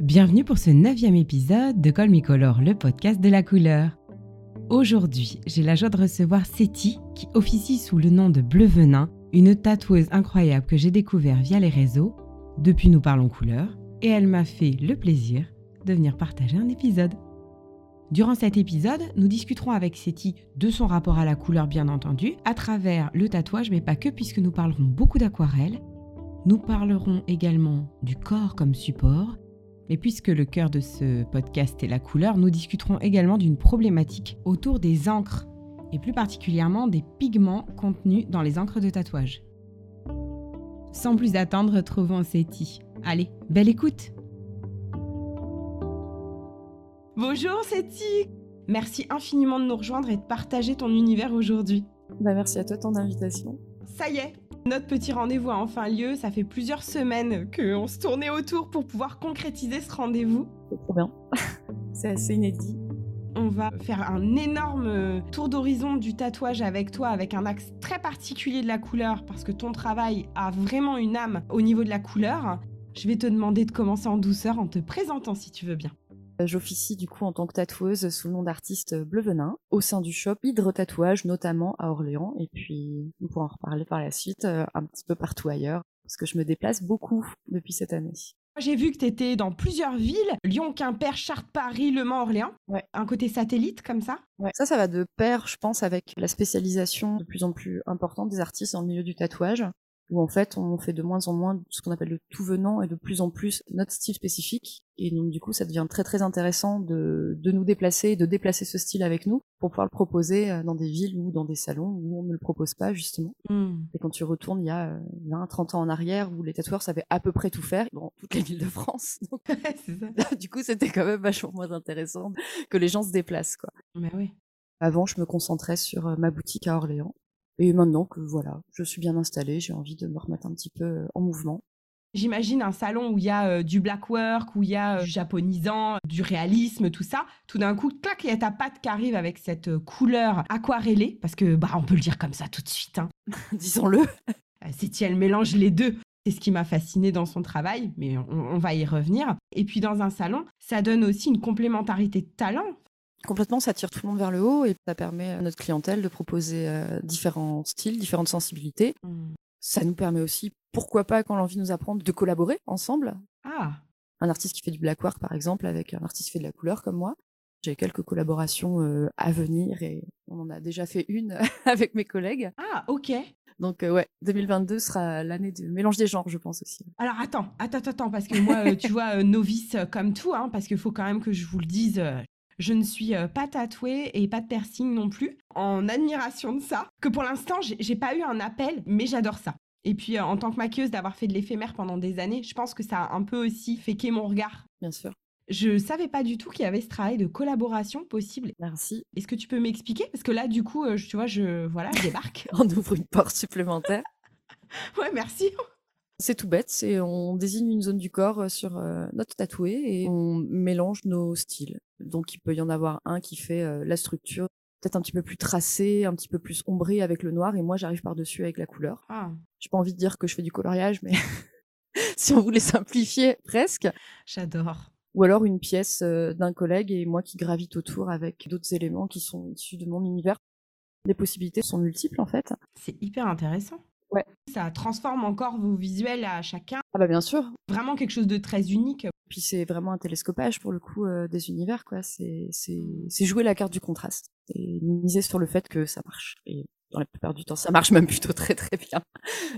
Bienvenue pour ce neuvième épisode de Color, le podcast de la couleur. Aujourd'hui, j'ai la joie de recevoir Seti, qui officie sous le nom de Bleu Venin, une tatoueuse incroyable que j'ai découvert via les réseaux. Depuis, nous parlons couleur, et elle m'a fait le plaisir de venir partager un épisode. Durant cet épisode, nous discuterons avec Seti de son rapport à la couleur bien entendu, à travers le tatouage, mais pas que puisque nous parlerons beaucoup d'aquarelle. Nous parlerons également du corps comme support, mais puisque le cœur de ce podcast est la couleur, nous discuterons également d'une problématique autour des encres, et plus particulièrement des pigments contenus dans les encres de tatouage. Sans plus attendre, retrouvons Seti. Allez, belle écoute Bonjour Seti Merci infiniment de nous rejoindre et de partager ton univers aujourd'hui. Bah merci à toi de ton invitation. Ça y est, notre petit rendez-vous a enfin lieu. Ça fait plusieurs semaines qu'on se tournait autour pour pouvoir concrétiser ce rendez-vous. C'est trop bien. C'est assez inédit. On va faire un énorme tour d'horizon du tatouage avec toi, avec un axe très particulier de la couleur, parce que ton travail a vraiment une âme au niveau de la couleur. Je vais te demander de commencer en douceur en te présentant si tu veux bien. J'officie du coup en tant que tatoueuse sous le nom d'artiste Bleu Venin au sein du shop Hydre Tatouage notamment à Orléans et puis nous pourrons en reparler par la suite euh, un petit peu partout ailleurs parce que je me déplace beaucoup depuis cette année. J'ai vu que tu étais dans plusieurs villes, Lyon, Quimper, Chartres, Paris, Le Mans, Orléans. Ouais. Un côté satellite comme ça? Ouais. Ça, ça va de pair, je pense, avec la spécialisation de plus en plus importante des artistes dans le milieu du tatouage où en fait on fait de moins en moins ce qu'on appelle le tout venant et de plus en plus notre style spécifique. Et donc du coup ça devient très très intéressant de, de nous déplacer, de déplacer ce style avec nous pour pouvoir le proposer euh, dans des villes ou dans des salons où on ne le propose pas justement. Hmm. Et quand tu retournes il y a 20, 30 ans en arrière où les tatoueurs savaient à peu près tout faire dans toutes les villes de France. Donc, ça. du coup c'était quand même vachement moins intéressant que les gens se déplacent quoi. Mais oui. Avant je me concentrais sur euh, ma boutique à Orléans et maintenant que voilà, je suis bien installée, j'ai envie de me remettre un petit peu euh, en mouvement. J'imagine un salon où il y a euh, du black work, où il y a euh, du japonisant, du réalisme, tout ça. Tout d'un coup, clac, il y a ta patte qui arrive avec cette couleur aquarellée, parce que bah on peut le dire comme ça tout de suite. Hein. Disons-le. C'est elle mélange les deux. C'est ce qui m'a fasciné dans son travail, mais on, on va y revenir. Et puis dans un salon, ça donne aussi une complémentarité de talent. Complètement, ça tire tout le monde vers le haut et ça permet à notre clientèle de proposer euh, différents styles, différentes sensibilités. Ça nous permet aussi, pourquoi pas, quand l'envie nous apprend, de collaborer ensemble. Ah, Un artiste qui fait du black work, par exemple, avec un artiste qui fait de la couleur comme moi. J'ai quelques collaborations euh, à venir et on en a déjà fait une avec mes collègues. ah, ok. Donc euh, ouais, 2022 sera l'année du mélange des genres, je pense aussi. Alors attends, attends, attends, parce que moi, euh, tu vois, euh, novice comme tout, hein, parce qu'il faut quand même que je vous le dise, je ne suis euh, pas tatouée et pas de piercing non plus, en admiration de ça, que pour l'instant, j'ai pas eu un appel, mais j'adore ça. Et puis, euh, en tant que maquilleuse, d'avoir fait de l'éphémère pendant des années, je pense que ça a un peu aussi féqué mon regard. Bien sûr. Je savais pas du tout qu'il y avait ce travail de collaboration possible. Merci. Est-ce que tu peux m'expliquer? Parce que là, du coup, euh, je- tu vois, je, voilà, je débarque. On ouvre une porte supplémentaire. ouais, merci. C'est tout bête, c'est on désigne une zone du corps euh, sur euh, notre tatoué et on mélange nos styles. Donc il peut y en avoir un qui fait euh, la structure peut-être un petit peu plus tracée, un petit peu plus ombrée avec le noir et moi j'arrive par-dessus avec la couleur. Ah, J'ai pas envie de dire que je fais du coloriage mais si on voulait simplifier presque j'adore. ou alors une pièce d'un collègue et moi qui gravite autour avec d'autres éléments qui sont issus de mon univers. Les possibilités sont multiples en fait. C'est hyper intéressant. Ouais. Ça transforme encore vos visuels à chacun. Ah bah bien sûr, Vraiment quelque chose de très unique. Puis c'est vraiment un télescopage pour le coup euh, des univers, quoi. C'est jouer la carte du contraste et miser sur le fait que ça marche. Et dans la plupart du temps, ça marche même plutôt très très bien.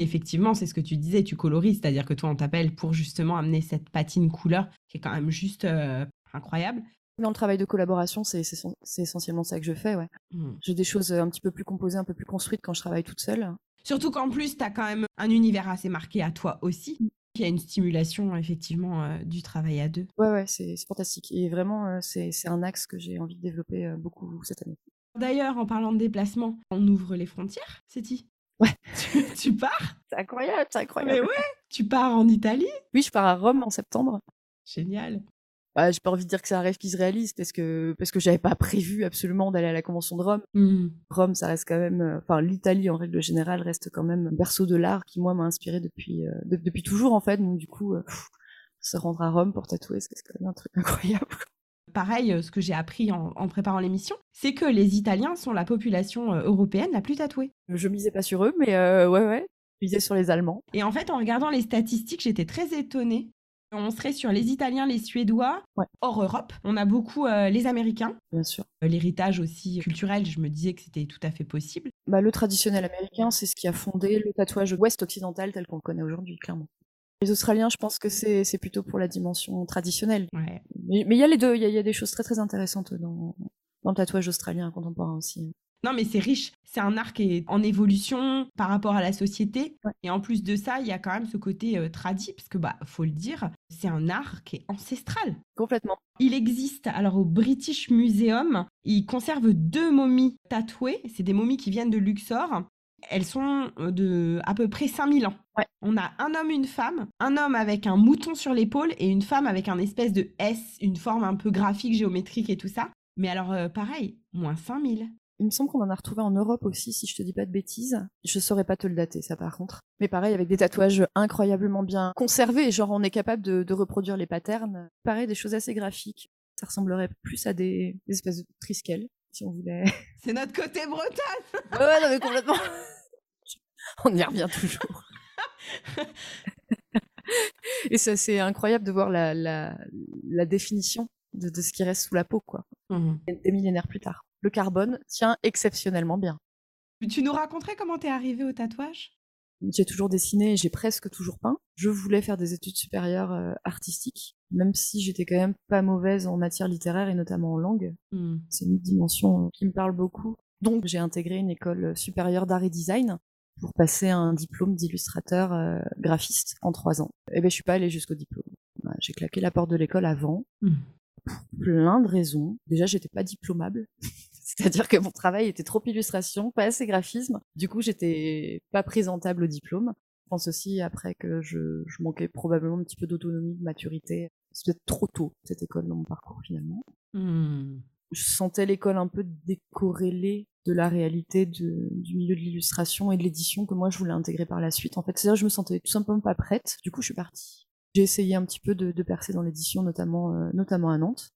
Effectivement, c'est ce que tu disais, tu colorises, c'est-à-dire que toi, on t'appelle pour justement amener cette patine couleur qui est quand même juste euh, incroyable. Dans le travail de collaboration, c'est essentiellement ça que je fais, ouais. Hmm. J'ai des choses un petit peu plus composées, un peu plus construites quand je travaille toute seule. Surtout qu'en plus, tu as quand même un univers assez marqué à toi aussi, qui a une stimulation effectivement euh, du travail à deux. Ouais, ouais, c'est fantastique. Et vraiment, euh, c'est c'est un axe que j'ai envie de développer euh, beaucoup cette année. D'ailleurs, en parlant de déplacement, on ouvre les frontières, c'est dit Ouais. Tu, tu pars? C'est incroyable, c'est incroyable. Mais ouais Tu pars en Italie Oui, je pars à Rome en septembre. Génial. Bah, j'ai pas envie de dire que c'est un rêve qui se réalise parce que parce que j'avais pas prévu absolument d'aller à la convention de Rome. Hmm. Rome, ça reste quand même, euh, enfin l'Italie en règle générale reste quand même un berceau de l'art qui moi m'a inspiré depuis euh, de- depuis toujours en fait. Donc du coup, euh, pff, Se rendre à Rome pour tatouer, c'est quand même un truc incroyable. Pareil, ce que j'ai appris en, en préparant l'émission, c'est que les Italiens sont la population européenne la plus tatouée. Je misais pas sur eux, mais euh, ouais, ouais. Je misais sur les Allemands. Et en fait, en regardant les statistiques, j'étais très étonnée. On serait sur les Italiens, les Suédois, Ouais. hors Europe. On a beaucoup euh, les Américains. Bien sûr. Euh, L'héritage aussi culturel, je me disais que c'était tout à fait possible. Bah, le traditionnel américain, c'est ce qui a fondé le tatouage ouest occidental tel qu'on le connaît aujourd'hui, clairement. Les Australiens, je pense que c'est plutôt pour la dimension traditionnelle. Ouais. Mais il y a les deux, il y a, il y a des choses très très intéressantes dans, dans le tatouage australien contemporain aussi. Non, mais c'est riche. C'est un art qui est en évolution par rapport à la société. Ouais. Et en plus de ça, il y a quand même ce côté euh, tradi, parce que, bah, faut le dire, c'est un art qui est ancestral. Complètement. Il existe, alors au British Museum, ils conservent deux momies tatouées. C'est des momies qui viennent de Luxor. Elles sont euh, de à peu près 5000 ans. Ouais. On a un homme, une femme, un homme avec un mouton sur l'épaule et une femme avec un espèce de S, une forme un peu graphique, géométrique et tout ça. Mais alors, euh, pareil, moins 5000. Il me semble qu'on en a retrouvé en Europe aussi, si je te dis pas de bêtises. Je saurais pas te le dater, ça par contre. Mais pareil, avec des tatouages incroyablement bien conservés, genre on est capable de, de reproduire les patterns. Pareil, des choses assez graphiques. Ça ressemblerait plus à des, des espèces de triskel, si on voulait. C'est notre côté breton ouais, ouais, non, mais complètement. on y revient toujours. Et ça, c'est incroyable de voir la, la, la définition de, de ce qui reste sous la peau, quoi. Des millénaires plus tard. Le carbone tient exceptionnellement bien. Tu nous raconterais comment t'es arrivé au tatouage? J'ai toujours dessiné et j'ai presque toujours peint. Je voulais faire des études supérieures euh, artistiques, même si j'étais quand même pas mauvaise en matière littéraire et notamment en langue. C'est une dimension euh, qui me parle beaucoup. Donc j'ai intégré une école supérieure d'art et design pour passer un diplôme d'illustrateur euh, graphiste en trois ans. Et ben je suis pas allée jusqu'au diplôme. Bah, J'ai claqué la porte de l'école avant. Mm. Pour plein de raisons. Déjà, j'étais pas diplômable. C'est-à-dire que mon travail était trop illustration, pas assez graphisme. Du coup, j'étais pas présentable au diplôme. Je pense aussi après que je, je manquais probablement un petit peu d'autonomie, de maturité. C'était trop tôt, cette école, dans mon parcours, finalement. Je sentais l'école un peu décorrélée de la réalité de- du milieu de l'illustration et de l'édition que moi je voulais intégrer par la suite. En fait, c'est-à-dire que je me sentais tout simplement pas prête. Du coup, je suis partie. J'ai essayé un petit peu de, de percer dans l'édition, notamment, euh, notamment à Nantes.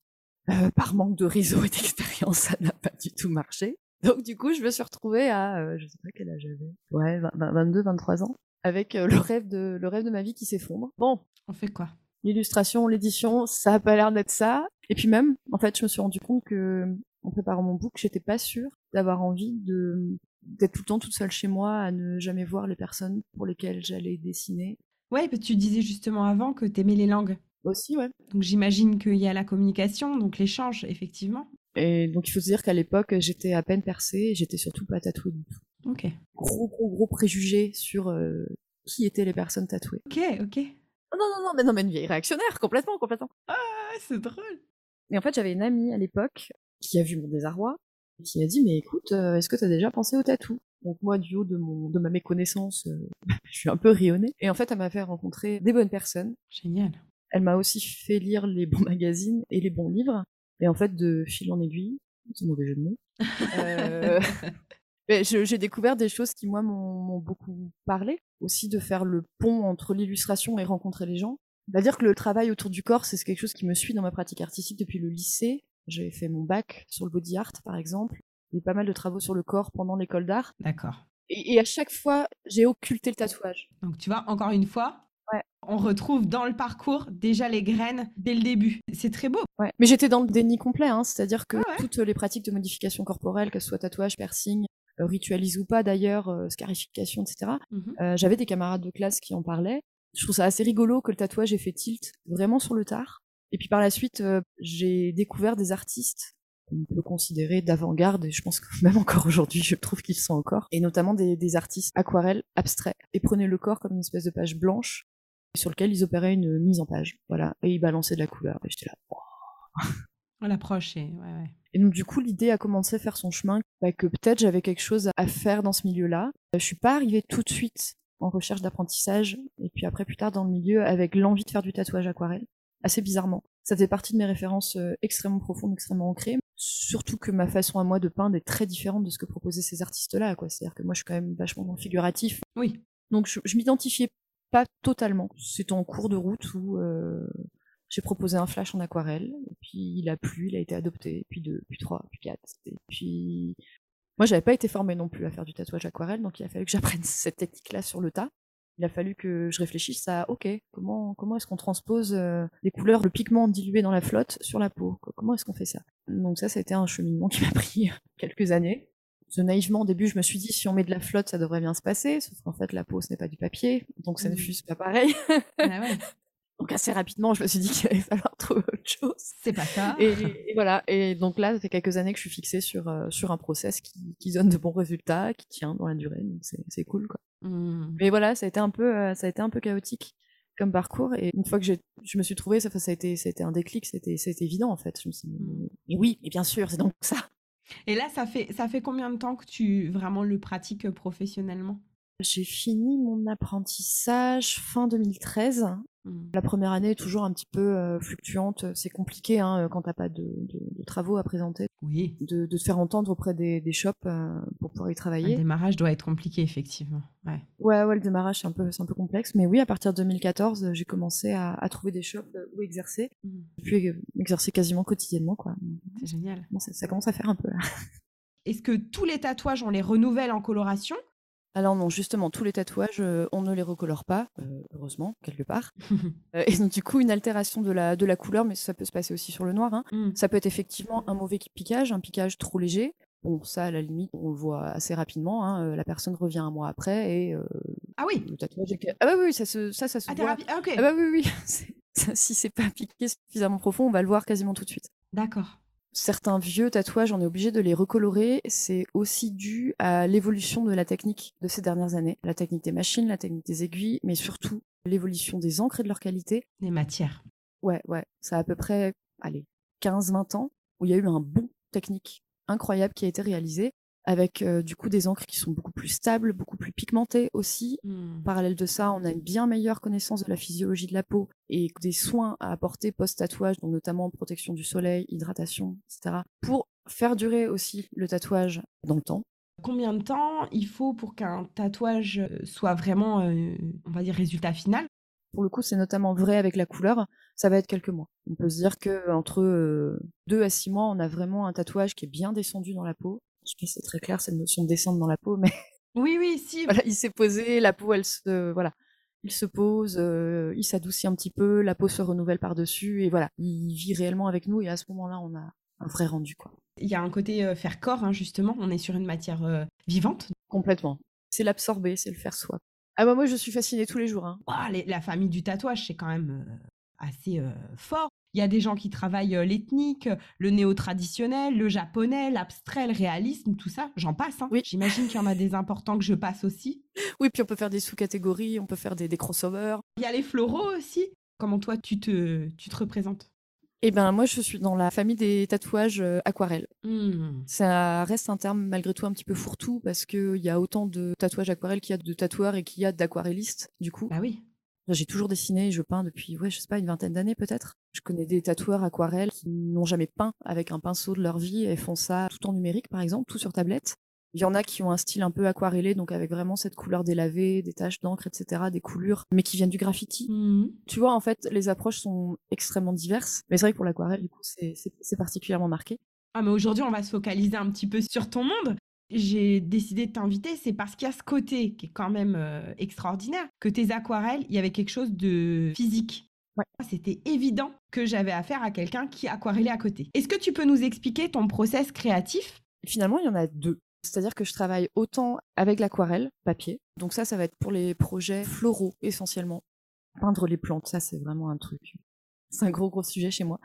Euh, par manque de réseau et d'expérience, ça n'a pas du tout marché. Donc du coup, je me suis retrouvée à, euh, je sais pas quel âge j'avais, ouais, 20 22, 23 ans, avec euh, le rêve de le rêve de ma vie qui s'effondre. Bon, On fait quoi? L'illustration, l'édition, ça a pas l'air d'être ça. Et puis même, en fait, je me suis rendu compte que, en préparant mon book, j'étais pas sûre d'avoir envie de d'être tout le temps toute seule chez moi, à ne jamais voir les personnes pour lesquelles j'allais dessiner. Ouais, tu disais justement avant que t'aimais les langues. Aussi, ouais. Donc j'imagine qu'il y a la communication, donc l'échange, effectivement. Et donc il faut se dire qu'à l'époque, j'étais à peine percée, et j'étais surtout pas tatouée du tout. Ok. Gros, gros, gros préjugés sur euh, qui étaient les personnes tatouées. Ok, ok. Oh, non, non, non, mais non, mais une vieille réactionnaire, complètement, complètement. Ah, c'est drôle. Et en fait, j'avais une amie à l'époque qui a vu mon désarroi et qui m'a dit Mais écoute, euh, est-ce que t'as déjà pensé au tatou? Donc, moi, du haut de, mon, de ma méconnaissance, euh, je suis un peu rayonnée. Et en fait, elle m'a fait rencontrer des bonnes personnes. Génial. Elle m'a aussi fait lire les bons magazines et les bons livres. Et en fait, de fil en aiguille, c'est un mauvais jeu de mots, euh, mais je- j'ai découvert des choses qui, moi, m'ont beaucoup parlé. Aussi de faire le pont entre l'illustration et rencontrer les gens. C'est-à-dire que le travail autour du corps, c'est quelque chose qui me suit dans ma pratique artistique depuis le lycée. J'ai fait mon bac sur le body art, par exemple. J'ai pas mal de travaux sur le corps pendant l'école d'art. D'accord. Et, et à chaque fois, j'ai occulté le tatouage. Donc tu vois, encore une fois, Ouais. on retrouve dans le parcours déjà les graines dès le début. C'est très beau. Ouais. Mais j'étais dans le déni complet, hein, c'est-à-dire que Ah ouais toutes les pratiques de modification corporelle, que ce soit tatouage, piercing, euh, ritualise ou pas d'ailleurs, euh, scarification, etc., Mhm. euh, j'avais des camarades de classe qui en parlaient. Je trouve ça assez rigolo que le tatouage ait fait tilt vraiment sur le tard. Et puis par la suite, euh, j'ai découvert des artistes qu'on peut considérer d'avant-garde, et je pense que même encore aujourd'hui, je trouve qu'ils sont encore, et notamment des, des artistes aquarelles abstraits, et prenaient le corps comme une espèce de page blanche sur lequel ils opéraient une mise en page, voilà, et ils balançaient de la couleur, et j'étais là, On l'approche et ouais, ouais. et donc du coup, l'idée a commencé à faire son chemin, bah, que peut-être j'avais quelque chose à faire dans ce milieu-là. Euh, Je suis pas arrivée tout de suite en recherche d'apprentissage, et puis après plus tard dans le milieu avec l'envie de faire du tatouage aquarelle, assez bizarrement. Ça fait partie de mes références euh, extrêmement profondes, extrêmement ancrées, surtout que ma façon à moi de peindre est très différente de ce que proposaient ces artistes-là, quoi. C'est-à-dire que moi je suis quand même vachement dans le figuratif, Oui. donc je, je m'identifiais pas totalement. C'est en cours de route où euh, j'ai proposé un flash en aquarelle, et puis il a plu, il a été adopté, puis deux, puis trois, puis quatre, et puis moi j'avais pas été formée non plus à faire du tatouage aquarelle, donc il a fallu que j'apprenne cette technique-là sur le tas. Il a fallu que je réfléchisse à ok comment comment est-ce qu'on transpose euh, les couleurs, le pigment dilué dans la flotte sur la peau, comment est-ce qu'on fait ça? Donc ça, ça a été un cheminement qui m'a pris quelques années naïvement au début je me suis dit si on met de la flotte ça devrait bien se passer sauf qu'en fait la peau ce n'est pas du papier donc ça ne mmh. fuse pas pareil. Ah donc assez rapidement je me suis dit qu'il allait falloir trouver autre chose. C'est pas ça. Et, voilà. Et donc là ça fait quelques années que je suis fixée sur euh, sur un process qui, qui, donne de bons résultats qui tient dans la durée donc c'est cool quoi. Mmh. mais voilà ça a été un peu euh, ça a été un peu chaotique comme parcours et une fois que je me suis trouvée ça, ça a été ça a été un déclic c'était c'était évident en fait. Je me suis dit, mmh. mais oui et bien sûr c'est donc ça et là, ça fait, ça fait combien de temps que tu vraiment le pratiques professionnellement? J'ai fini mon apprentissage fin 2013. Mmh. La première année est toujours un petit peu euh, fluctuante. C'est compliqué hein, euh, quand t'as pas de, de, travaux à présenter. Oui. De, de te faire entendre auprès des, des shops euh, pour pouvoir y travailler. Le démarrage doit être compliqué, effectivement. Ouais, ouais, ouais le démarrage, c'est un, peu, un peu complexe. Mais oui, à partir de 2014, j'ai commencé à, à, trouver des shops où exercer. Mmh. Puis exercer quasiment quotidiennement. quoi. C'est génial. Bon, ça, ça commence à faire un peu là. Est-ce que tous les tatouages, on les renouvelle en coloration alors non, justement, tous les tatouages, euh, on ne les recolore pas, euh, heureusement, quelque part. Euh, et donc du coup, une altération de la, de la couleur, mais ça peut se passer aussi sur le noir. Hein. Ça peut être effectivement un mauvais piquage, un piquage trop léger. Bon, ça, à la limite, on le voit assez rapidement. Hein. La personne revient un mois après et... ah oui le tatouage Ah bah oui, ça, se, ça, ça se ah, voit. Ah, ah bah oui, oui. si c'est pas piqué suffisamment profond, on va le voir quasiment tout de suite. D'accord certains vieux tatouages, on est obligé de les recolorer. C'est aussi dû à l'évolution de la technique de ces dernières années. La technique des machines, la technique des aiguilles, mais surtout l'évolution des encres et de leur qualité. Des matières. Ouais, ouais. Ça a à peu près, allez, 15-20 ans où il y a eu un bon technique incroyable qui a été réalisé avec euh, du coup des encres qui sont beaucoup plus stables, beaucoup plus pigmentées aussi. Mmh. Parallèle de ça, on a une bien meilleure connaissance de la physiologie de la peau et des soins à apporter post-tatouage, donc notamment protection du soleil, hydratation, etc., pour faire durer aussi le tatouage dans le temps. Combien de temps il faut pour qu'un tatouage euh, soit vraiment, euh, on va dire, résultat final? Pour le coup, c'est notamment vrai avec la couleur, ça va être quelques mois. On peut se dire que entre 2 à 6 mois, on a vraiment un tatouage qui est bien descendu dans la peau je sais pas c'est très clair cette notion de descendre dans la peau, mais oui, oui, si. Voilà, il s'est posé, la peau, elle se, voilà, il se pose, euh, il s'adoucit un petit peu, la peau se renouvelle par dessus, et voilà, il vit réellement avec nous, et à ce moment-là, on a un vrai rendu, quoi. Il y a un côté euh, faire corps, hein, justement. On est sur une matière euh, vivante. Complètement. C'est l'absorber, c'est le faire soi. Ah bah moi, je suis fascinée tous les jours. Hein. la famille du tatouage, c'est quand même assez fort. Il y a des gens qui travaillent euh, l'ethnique, le néo-traditionnel, le japonais, l'abstrait, le réalisme, tout ça. J'en passe. Hein. Oui. J'imagine qu'il y en a des importants que je passe aussi. Oui, puis on peut faire des sous-catégories, on peut faire des, des crossovers. Il y a les floraux aussi. Comment toi, tu te, tu te représentes? Eh ben moi je suis dans la famille des tatouages euh, aquarelles. Mmh. Ça reste un terme malgré tout un petit peu fourre-tout parce qu'il y a autant de tatouages aquarelles qu'il y a de tatoueurs et qu'il y a d'aquarellistes du coup. Ah oui. J'ai toujours dessiné, je peins depuis, ouais, je sais pas, une vingtaine d'années peut-être. Je connais des tatoueurs aquarelles qui n'ont jamais peint avec un pinceau de leur vie et font ça tout en numérique, par exemple, tout sur tablette. Il y en a qui ont un style un peu aquarellé, donc avec vraiment cette couleur délavée, des taches d'encre, etc., des coulures, mais qui viennent du graffiti. Mmh. Tu vois, en fait, les approches sont extrêmement diverses. Mais c'est vrai que pour l'aquarelle, du coup, c'est particulièrement marqué. Ah, mais aujourd'hui, on va se focaliser un petit peu sur ton monde j'ai décidé de t'inviter, c'est parce qu'il y a ce côté qui est quand même euh, extraordinaire, que tes aquarelles, il y avait quelque chose de physique. C'était évident que j'avais affaire à quelqu'un qui aquarellait à côté. Est-ce que tu peux nous expliquer ton process créatif? Finalement, il y en a deux. C'est-à-dire que je travaille autant avec l'aquarelle, papier. Donc ça, ça va être pour les projets floraux essentiellement. Peindre les plantes, ça c'est vraiment un truc. C'est un gros gros sujet chez moi.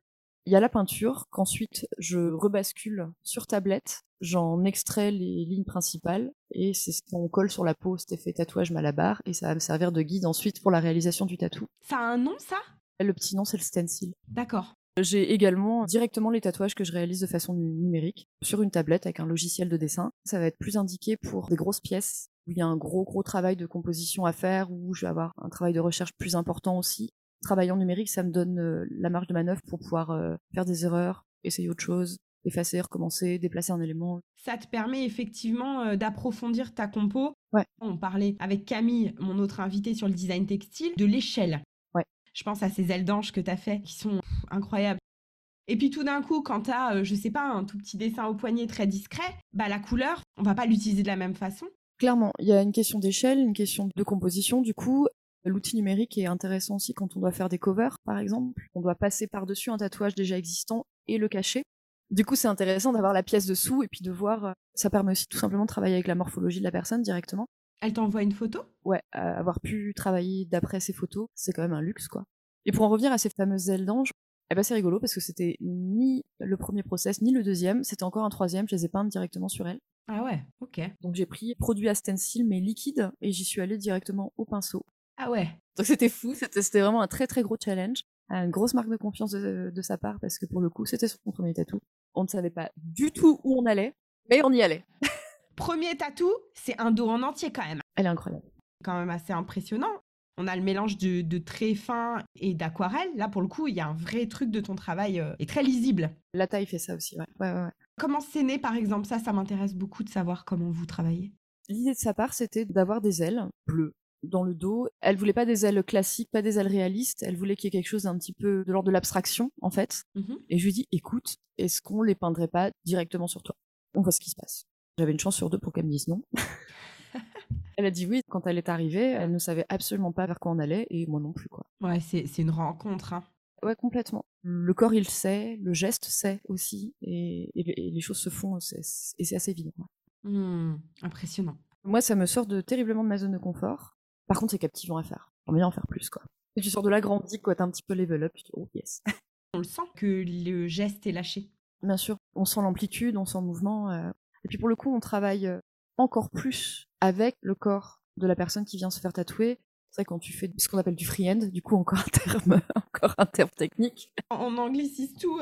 Il y a la peinture qu'ensuite je rebascule sur tablette, j'en extrais les lignes principales et c'est ce qu'on colle sur la peau, cet effet tatouage malabar et ça va me servir de guide ensuite pour la réalisation du tatou. Ça a un nom ça? Le petit nom c'est le stencil. D'accord. J'ai également directement les tatouages que je réalise de façon numérique sur une tablette avec un logiciel de dessin. Ça va être plus indiqué pour des grosses pièces où il y a un gros gros travail de composition à faire, où je vais avoir un travail de recherche plus important aussi travailler en numérique, ça me donne euh, la marge de manœuvre pour pouvoir euh, faire des erreurs, essayer autre chose, effacer, recommencer, déplacer un élément. Ça te permet effectivement euh, d'approfondir ta compo. Ouais. On parlait avec Camille, mon autre invitée sur le design textile, de l'échelle. Ouais. Je pense à ces ailes d'ange que tu as fait qui sont pff, incroyables. Et puis tout d'un coup, quand tu as, je sais pas, un tout petit dessin au poignet très discret, bah la couleur, on va pas l'utiliser de la même façon. Clairement, il y a une question d'échelle, une question de composition. Du coup, l'outil numérique est intéressant aussi quand on doit faire des covers, par exemple. On doit passer par-dessus un tatouage déjà existant et le cacher. Du coup, c'est intéressant d'avoir la pièce dessous et puis de voir. euh, Ça permet aussi tout simplement de travailler avec la morphologie de la personne directement. Elle t'envoie une photo? Ouais, euh, avoir pu travailler d'après ces photos, c'est quand même un luxe, quoi. Et pour en revenir à ces fameuses ailes d'ange, eh ben c'est rigolo parce que c'était ni le premier process ni le deuxième, c'était encore un troisième, je les ai peintes directement sur elle. Ah ouais, ok. Donc j'ai pris produit à stencil mais liquide et j'y suis allée directement au pinceau. Ah ouais. Donc c'était fou, c'était vraiment un très très gros challenge, une grosse marque de confiance de, de sa part parce que pour le coup c'était son premier tatou. On ne savait pas du tout où on allait, mais on y allait. Premier tatou, c'est un dos en entier quand même. Elle est incroyable. Quand même assez impressionnant. On a le mélange de, de traits fins et d'aquarelle. Là, pour le coup, il y a un vrai truc de ton travail euh, et très lisible. La taille fait ça aussi, ouais. ouais, ouais, ouais. Comment c'est né, par exemple? Ça, ça m'intéresse beaucoup de savoir comment vous travaillez. L'idée de sa part, c'était d'avoir des ailes bleues dans le dos. Elle voulait pas des ailes classiques, pas des ailes réalistes. Elle voulait qu'il y ait quelque chose d'un petit peu de l'ordre de l'abstraction, en fait. Mhm. Et je lui dis, écoute, est-ce qu'on les peindrait pas directement sur toi? On voit ce qui se passe. J'avais une chance sur deux pour qu'elle me dise non. elle a dit oui. Quand elle est arrivée, elle ne savait absolument pas vers quoi on allait, et moi non plus, quoi. Ouais, c'est une rencontre. hein. Ouais, complètement. Le corps, il sait, le geste sait aussi, et, et- et les choses se font, et c'est assez évident. ouais. Hmm, impressionnant. Moi, ça me sort de terriblement de ma zone de confort. Par contre, c'est captivant à faire. J'aimerais bien en faire plus, quoi. Et tu sors de là grandi, quoi, t'as un petit peu level up, oh yes. On le sent que le geste est lâché. Bien sûr, on sent l'amplitude, on sent le mouvement. euh. Et puis pour le coup, on travaille euh, encore plus avec le corps de la personne qui vient se faire tatouer. C'est vrai quand tu fais ce qu'on appelle du freehand, du coup encore un terme, encore un terme technique. On anglicise tout.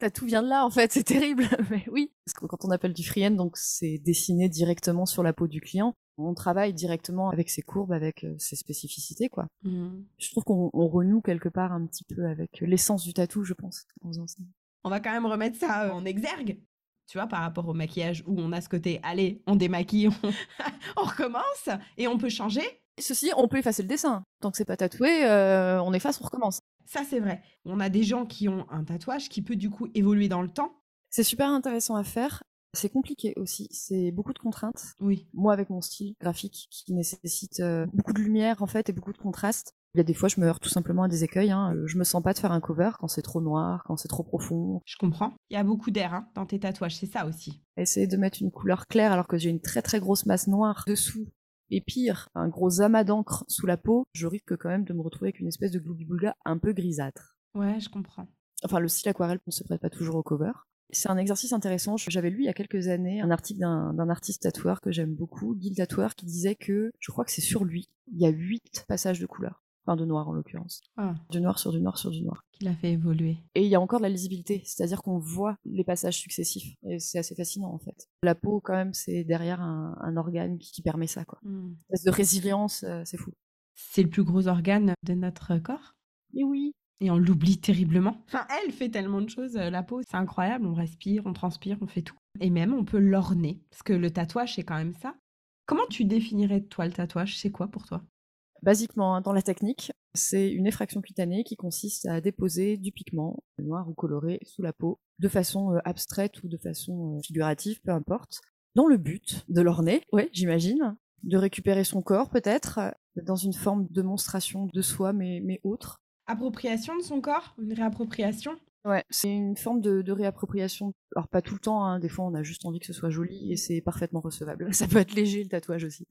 Tatou vient de là en fait, c'est terrible, mais oui. Parce que quand on appelle du freehand, donc c'est dessiné directement sur la peau du client. On travaille directement avec ses courbes, avec euh, ses spécificités, quoi. Hmm. Je trouve qu'on on renoue quelque part un petit peu avec l'essence du tatou, je pense, en faisant ça. On va quand même remettre ça euh, en exergue. Tu vois, par rapport au maquillage où on a ce côté, allez, on démaquille, on, on recommence et on peut changer. Ceci, on peut effacer le dessin. Tant que c'est pas tatoué, euh, on efface, on recommence. Ça, c'est vrai. On a des gens qui ont un tatouage qui peut du coup évoluer dans le temps. C'est super intéressant à faire. C'est compliqué aussi. C'est beaucoup de contraintes. Oui. Moi, avec mon style graphique qui nécessite euh, beaucoup de lumière en fait et beaucoup de contraste. Il y a des fois, je me heurte tout simplement à des écueils. Hein. Je me sens pas de faire un cover quand c'est trop noir, quand c'est trop profond. Je comprends. Il y a beaucoup d'air hein, dans tes tatouages, c'est ça aussi. Essayer de mettre une couleur claire alors que j'ai une très très grosse masse noire dessous. Et pire, un gros amas d'encre sous la peau, je risque quand même de me retrouver avec une espèce de gloubi-boulga un peu grisâtre. Ouais, je comprends. Enfin, le style aquarelle ne se prête pas toujours au cover. C'est un exercice intéressant. J'avais lu il y a quelques années un article d'un artiste tatoueur que j'aime beaucoup, Guy tatoueur, qui disait que, je crois que c'est sur lui, il y a huit passages de couleur. Enfin, de noir en l'occurrence. Ah, Du noir sur du noir sur du noir. qui l'a fait évoluer. Et il y a encore de la lisibilité, c'est-à-dire qu'on voit les passages successifs. Et c'est assez fascinant, en fait. La peau, quand même, c'est derrière un, un organe qui, qui permet ça, quoi. Hmm. Une espèce de résilience, euh, c'est fou. C'est le plus gros organe de notre corps? Et oui. Et on l'oublie terriblement. Enfin, elle fait tellement de choses, euh, la peau, c'est incroyable. On respire, on transpire, on fait tout. Et même, on peut l'orner. Parce que le tatouage, c'est quand même ça. Comment tu définirais, toi, le tatouage? C'est quoi pour toi? Basiquement, hein, dans la technique, c'est une effraction cutanée qui consiste à déposer du pigment, noir ou coloré, sous la peau, de façon euh, abstraite ou de façon euh, figurative, peu importe, dans le but de l'orner, ouais, j'imagine, de récupérer son corps peut-être, euh, dans une forme de monstration de soi, mais, mais autre. Appropriation de son corps Une réappropriation? Ouais, c'est une forme de, de réappropriation. Alors pas tout le temps, hein, des fois on a juste envie que ce soit joli et c'est parfaitement recevable. Ça peut être léger le tatouage aussi.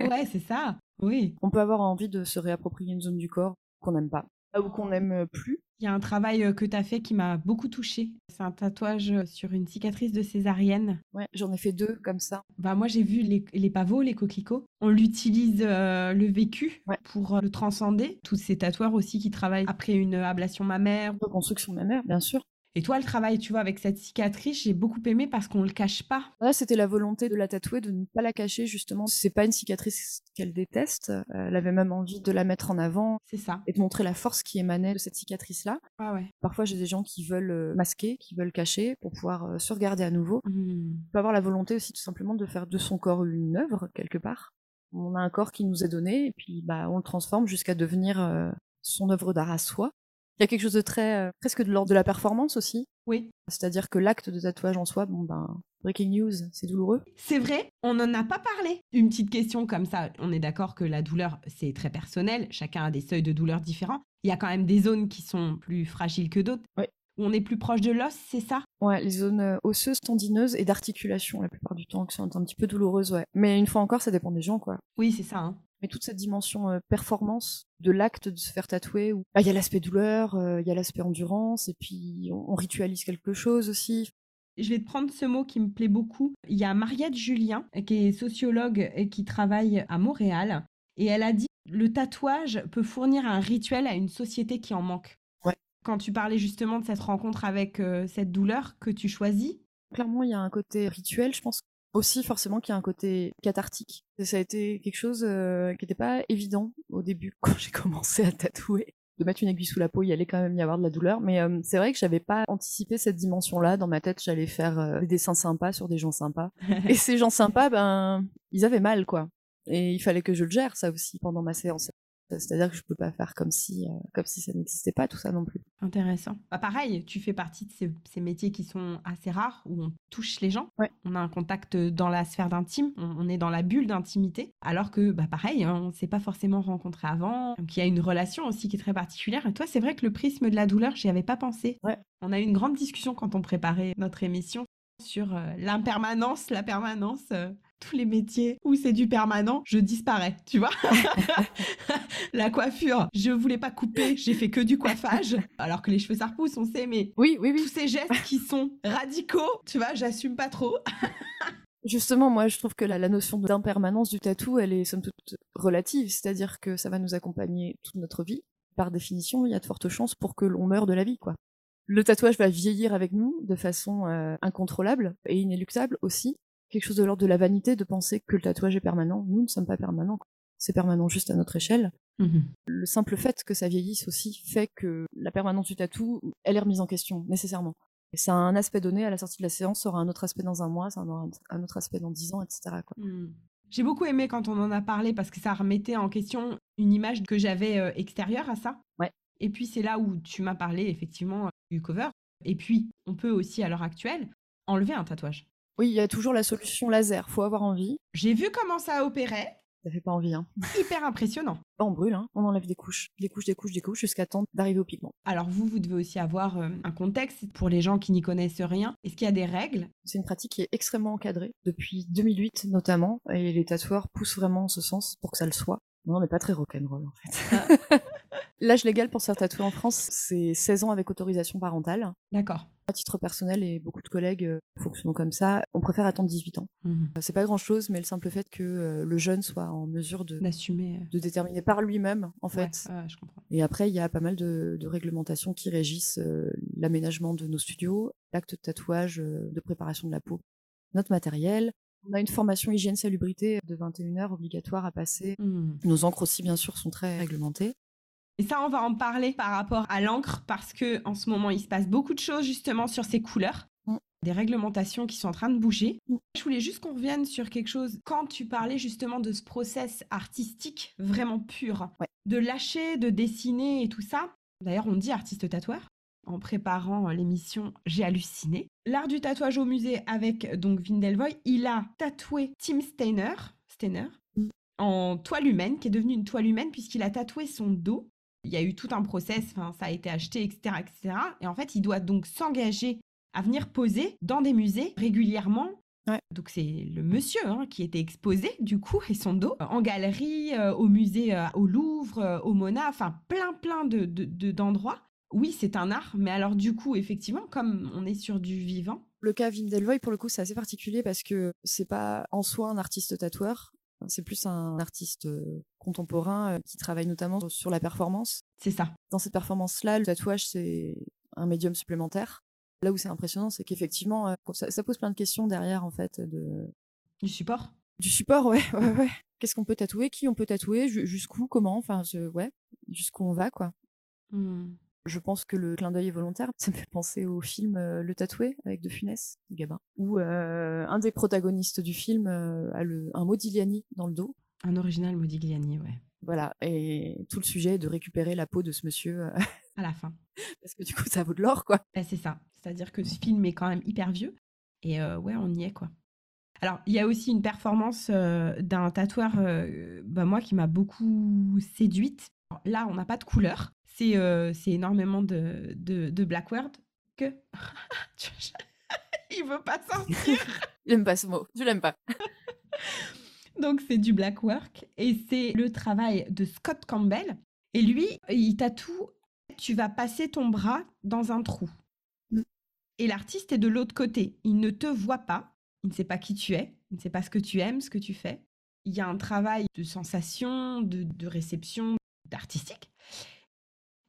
Ouais, c'est ça. Oui. On peut avoir envie de se réapproprier une zone du corps qu'on n'aime pas ou qu'on n'aime plus. Il y a un travail euh, que tu as fait qui m'a beaucoup touchée. C'est un tatouage euh, sur une cicatrice de césarienne. Ouais, j'en ai fait deux comme ça. Bah, moi, j'ai vu les, les pavots, les coquelicots. On l'utilise euh, le vécu Ouais. pour euh, le transcender. Tous ces tatoueurs aussi qui travaillent après une ablation mammaire. Reconstruction mammaire, bien sûr. Et toi, le travail, tu vois, avec cette cicatrice, j'ai beaucoup aimé parce qu'on le cache pas. Là, c'était la volonté de la tatouer, de ne pas la cacher, justement. C'est pas une cicatrice qu'elle déteste. Elle avait même envie de la mettre en avant. C'est ça. Et de montrer la force qui émanait de cette cicatrice-là. Ah ouais. Parfois, j'ai des gens qui veulent euh, masquer, qui veulent cacher pour pouvoir euh, se regarder à nouveau. Mmh. On peut avoir la volonté aussi, tout simplement, de faire de son corps une œuvre, quelque part. On a un corps qui nous est donné, et puis, bah, on le transforme jusqu'à devenir euh, son œuvre d'art à soi. Il y a quelque chose de très, presque de l'ordre de la performance aussi. Oui. C'est-à-dire que l'acte de tatouage en soi, bon ben, breaking news, c'est douloureux. C'est vrai, on n'en a pas parlé. Une petite question comme ça, on est d'accord que la douleur, c'est très personnel, chacun a des seuils de douleur différents. Il y a quand même des zones qui sont plus fragiles que d'autres. Oui. Où on est plus proche de l'os, c'est ça? Ouais, les zones osseuses, tendineuses et d'articulation la plupart du temps, qui sont un petit peu douloureuses, ouais. Mais une fois encore, ça dépend des gens, quoi. Oui, c'est ça. Hein. Mais toute cette dimension euh, performance de l'acte de se faire tatouer, où bah, il y a l'aspect douleur, euh, il y a l'aspect endurance, et puis on, on, ritualise quelque chose aussi. Je vais te prendre ce mot qui me plaît beaucoup. Il y a Mariette Julien, qui est sociologue et qui travaille à Montréal, et elle a dit le tatouage peut fournir un rituel à une société qui en manque. Ouais. Quand tu parlais justement de cette rencontre avec euh, cette douleur que tu choisis. Clairement, il y a un côté rituel, je pense aussi forcément qu'il y a un côté cathartique. Et ça a été quelque chose euh, qui n'était pas évident au début quand j'ai commencé à tatouer. De mettre une aiguille sous la peau, il allait quand même y avoir de la douleur, mais euh, c'est vrai que j'avais pas anticipé cette dimension-là. Dans ma tête, j'allais faire euh, des dessins sympas sur des gens sympas. Et ces gens sympas, ben, ils avaient mal, quoi. Et il fallait que je le gère, ça aussi, pendant ma séance. C'est-à-dire que je peux pas faire comme si, euh, comme si ça n'existait pas, tout ça non plus. Intéressant. Bah pareil, tu fais partie de ces, ces, métiers qui sont assez rares, où on touche les gens. Ouais. On a un contact dans la sphère d'intime, on, on, est dans la bulle d'intimité, alors que, bah pareil, hein, on ne s'est pas forcément rencontré avant. Donc il y a une relation aussi qui est très particulière. Et toi, c'est vrai que le prisme de la douleur, j'y avais pas pensé. Ouais. On a eu une grande discussion quand on préparait notre émission sur euh, l'impermanence, la permanence. Euh, tous les métiers où c'est du permanent, je disparais, tu vois. la coiffure, je voulais pas couper, j'ai fait que du coiffage, alors que les cheveux ça repousse, on sait, mais oui, oui, oui. tous ces gestes qui sont radicaux, tu vois, j'assume pas trop. Justement, moi, je trouve que la, la notion d'impermanence du tatou, elle est somme toute relative, c'est-à-dire que ça va nous accompagner toute notre vie. Par définition, il y a de fortes chances pour que l'on meure de la vie, quoi. Le tatouage va vieillir avec nous de façon euh, incontrôlable et inéluctable aussi quelque chose de l'ordre de la vanité de penser que le tatouage est permanent. Nous ne sommes pas permanents. C'est permanent juste à notre échelle. Mmh. Le simple fait que ça vieillisse aussi fait que la permanence du tatou, elle est remise en question, nécessairement. Et ça a un aspect donné à la sortie de la séance, ça aura un autre aspect dans un mois, ça aura un autre aspect dans dix ans, etc. Mmh. J'ai beaucoup aimé quand on en a parlé parce que ça remettait en question une image que j'avais euh, extérieure à ça. Ouais. Et puis c'est là où tu m'as parlé effectivement du cover. Et puis on peut aussi à l'heure actuelle enlever un tatouage. Oui, il y a toujours la solution laser, faut avoir envie. J'ai vu comment ça opérait. Ça fait pas envie, hein. Hyper impressionnant. On brûle, hein. on enlève des couches, des couches, des couches, des couches, jusqu'à temps d'arriver au pigment. Alors vous, vous devez aussi avoir euh, un contexte pour les gens qui n'y connaissent rien. Est-ce qu'il y a des règles? C'est une pratique qui est extrêmement encadrée, depuis 2008 notamment, et les tatoueurs poussent vraiment en ce sens pour que ça le soit. Non, on n'est pas très rock'n'roll en fait. L'âge légal pour se faire tatouer en France, c'est 16 ans avec autorisation parentale. D'accord. À titre personnel, et beaucoup de collègues euh, fonctionnent comme ça, on préfère attendre 18 ans. Mmh. C'est pas grand chose, mais le simple fait que euh, le jeune soit en mesure de, d'assumer, de déterminer par lui-même, en fait. Ouais, ouais, je comprends. Et après, il y a pas mal de, de réglementations qui régissent l'aménagement de nos studios, l'acte de tatouage, de préparation de la peau, notre matériel, on a une formation hygiène salubrité de 21 heures obligatoire à passer. Mmh. Nos encres aussi, bien sûr, sont très réglementées. Et ça, on va en parler par rapport à l'encre parce que en ce moment, il se passe beaucoup de choses justement sur ces couleurs. Mm. Des réglementations qui sont en train de bouger. Mm. Je voulais juste qu'on revienne sur quelque chose. Quand tu parlais justement de ce process artistique vraiment pur, ouais. de lâcher, de dessiner et tout ça. D'ailleurs, on dit artiste tatoueur. En préparant l'émission, j'ai halluciné. L'art du tatouage au musée avec donc Vindelvoy, il a tatoué Tim Steiner, Steiner mm. en toile humaine, qui est devenue une toile humaine puisqu'il a tatoué son dos. Il y a eu tout un process, ça a été acheté, etc., etc. Et en fait, il doit donc s'engager à venir poser dans des musées régulièrement. Ouais. Donc c'est le monsieur hein, qui était exposé du coup et son dos en galerie, euh, au musée, euh, au Louvre, euh, au Mona, enfin plein plein de, de, d'endroits. Oui, c'est un art, mais alors du coup, effectivement, comme on est sur du vivant. Le cas Wim Delvoye, pour le coup, c'est assez particulier parce que c'est pas en soi un artiste tatoueur, c'est plus un artiste contemporain qui travaille notamment sur la performance. C'est ça. Dans cette performance-là, le tatouage, c'est un médium supplémentaire. Là où c'est impressionnant, c'est qu'effectivement, euh, ça, ça pose plein de questions derrière, en fait, de, Du support? Du support, ouais, ouais, ouais. Qu'est-ce qu'on peut tatouer? Qui on peut tatouer? Ju- Jusqu'où? Comment? Enfin, je- ouais, jusqu'où on va, quoi. Hmm. Je pense que le clin d'œil est volontaire. Ça me fait penser au film euh, Le Tatoué avec De Funès, Gabin, où euh, un des protagonistes du film euh, a le, un Modigliani dans le dos. Un original Modigliani, ouais. Voilà, et tout le sujet est de récupérer la peau de ce monsieur, À la fin. parce que du coup, ça vaut de l'or, quoi. Ben, c'est ça. C'est-à-dire que ce film est quand même hyper vieux. Et euh, ouais, on y est, quoi. Alors, il y a aussi une performance euh, d'un tatoueur, euh, bah, moi, qui m'a beaucoup séduite. Là, on n'a pas de couleur. C'est euh, c'est énormément de, de, de black word que... il veut pas sortir. J'aime pas ce mot, je l'aime pas. Donc, c'est du black work. Et c'est le travail de Scott Campbell. Et lui, il tatoue, tu vas passer ton bras dans un trou. Mm. Et l'artiste est de l'autre côté. Il ne te voit pas. Il ne sait pas qui tu es. Il ne sait pas ce que tu aimes, ce que tu fais. Il y a un travail de sensation, de, de réception, d'artistique.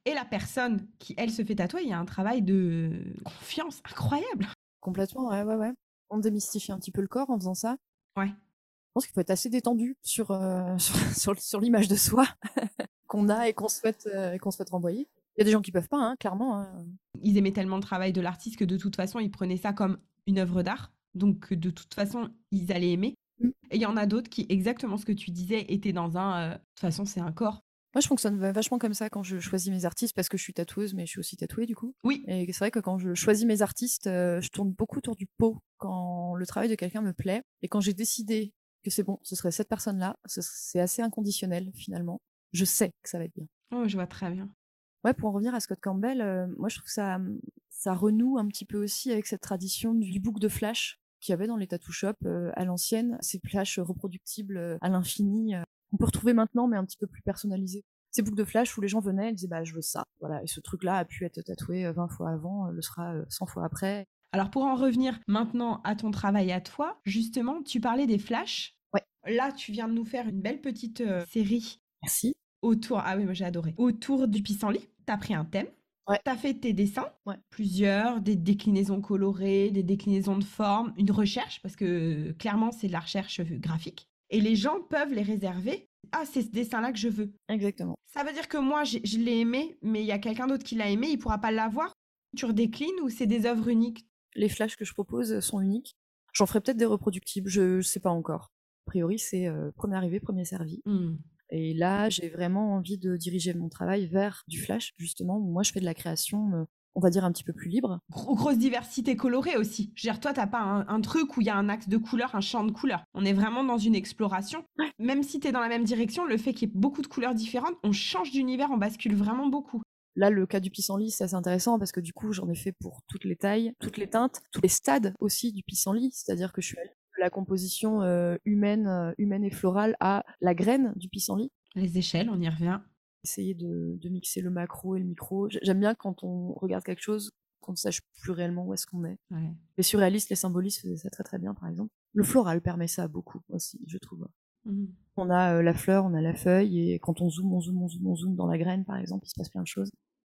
Et la personne qui, elle, se fait tatouer, il y a un travail de confiance incroyable. Complètement, ouais, ouais, ouais. On démystifie un petit peu le corps en faisant ça. Ouais. Je pense qu'il faut être assez détendu sur, euh, sur, sur, sur l'image de soi qu'on a et qu'on souhaite, euh, et qu'on souhaite renvoyer. Il y a des gens qui peuvent pas, hein, clairement. hein. Ils aimaient tellement le travail de l'artiste que de toute façon, ils prenaient ça comme une œuvre d'art. Donc, de toute façon, ils allaient aimer. Mm. Et il y en a d'autres qui, exactement ce que tu disais, étaient dans un. euh, de toute façon, c'est un corps. Moi, je fonctionne va- vachement comme ça quand je choisis mes artistes parce que je suis tatoueuse, mais je suis aussi tatouée du coup. Oui. Et c'est vrai que quand je choisis mes artistes, euh, je tourne beaucoup autour du pot quand le travail de quelqu'un me plaît. Et quand j'ai décidé que c'est bon, ce serait cette personne-là, ce- c'est assez inconditionnel finalement. Je sais que ça va être bien. Oh, je vois très bien. Ouais, pour en revenir à Scott Campbell, euh, moi je trouve que ça, ça renoue un petit peu aussi avec cette tradition du book de flash qu'il y avait dans les tattoo shops euh, à l'ancienne, ces flashs reproductibles à l'infini, qu'on peut retrouver maintenant mais un petit peu plus personnalisés. Ces boucles de flash où les gens venaient et disaient bah je veux ça, voilà, et ce truc-là a pu être tatoué euh, 20 fois avant, euh, le sera euh, 100 fois après. Alors, pour en revenir maintenant à ton travail à toi, justement, tu parlais des flashs. Ouais. Là, tu viens de nous faire une belle petite euh, série Merci. autour. Ah oui, moi j'ai adoré. Autour du pissenlit. T'as pris un thème. Ouais. T'as fait tes dessins. Ouais. Plusieurs, des déclinaisons colorées, des déclinaisons de forme, une recherche, parce que euh, clairement, c'est de la recherche euh, graphique. Et les gens peuvent les réserver. Ah, c'est ce dessin-là que je veux. Exactement. Ça veut dire que moi, je l'ai aimé, mais il y a quelqu'un d'autre qui l'a aimé, il pourra pas l'avoir. Tu redéclines ou c'est des œuvres uniques? Les flashs que je propose sont uniques. J'en ferai peut-être des reproductibles, je, je sais pas encore. A priori, c'est euh, premier arrivé, premier servi. Hmm. Et là, j'ai vraiment envie de diriger mon travail vers du flash, justement, où moi je fais de la création, euh, on va dire, un petit peu plus libre. Gros- grosse diversité colorée aussi. Je veux dire, toi, t'as pas un, un truc où il y a un axe de couleur, un champ de couleurs. On est vraiment dans une exploration. Même si t'es dans la même direction, le fait qu'il y ait beaucoup de couleurs différentes, on change d'univers, on bascule vraiment beaucoup. Là, le cas du pissenlit, c'est assez intéressant parce que du coup, j'en ai fait pour toutes les tailles, toutes les teintes, tous les stades aussi du pissenlit, c'est-à-dire que je suis allée de la composition euh, humaine, euh, humaine et florale à la graine du pissenlit. Les échelles, on y revient. Essayer de, de mixer le macro et le micro. J'aime bien quand on regarde quelque chose, qu'on ne sache plus réellement où est-ce qu'on est. Ouais. Les surréalistes, les symbolistes faisaient ça très très bien, par exemple. Le floral permet ça beaucoup aussi, je trouve. Mhm. On a euh, la fleur, on a la feuille, et quand on zoome, on zoome, on zoome, on zoome dans la graine, par exemple, il se passe plein de choses.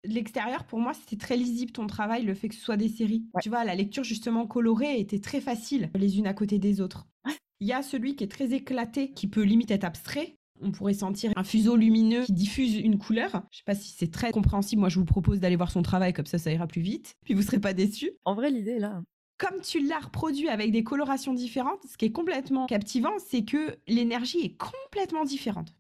L'extérieur, pour moi, c'était très lisible ton travail, le fait que ce soit des séries. Ouais. Tu vois, la lecture justement colorée était très facile, les unes à côté des autres. Il y a celui qui est très éclaté, qui peut limite être abstrait. On pourrait sentir un fuseau lumineux qui diffuse une couleur. Je sais pas si c'est très compréhensible. Moi, je vous propose d'aller voir son travail, comme ça, ça ira plus vite. Puis vous serez pas déçus. En vrai, l'idée est là. Comme tu l'as reproduit avec des colorations différentes, ce qui est complètement captivant, c'est que l'énergie est complètement différente.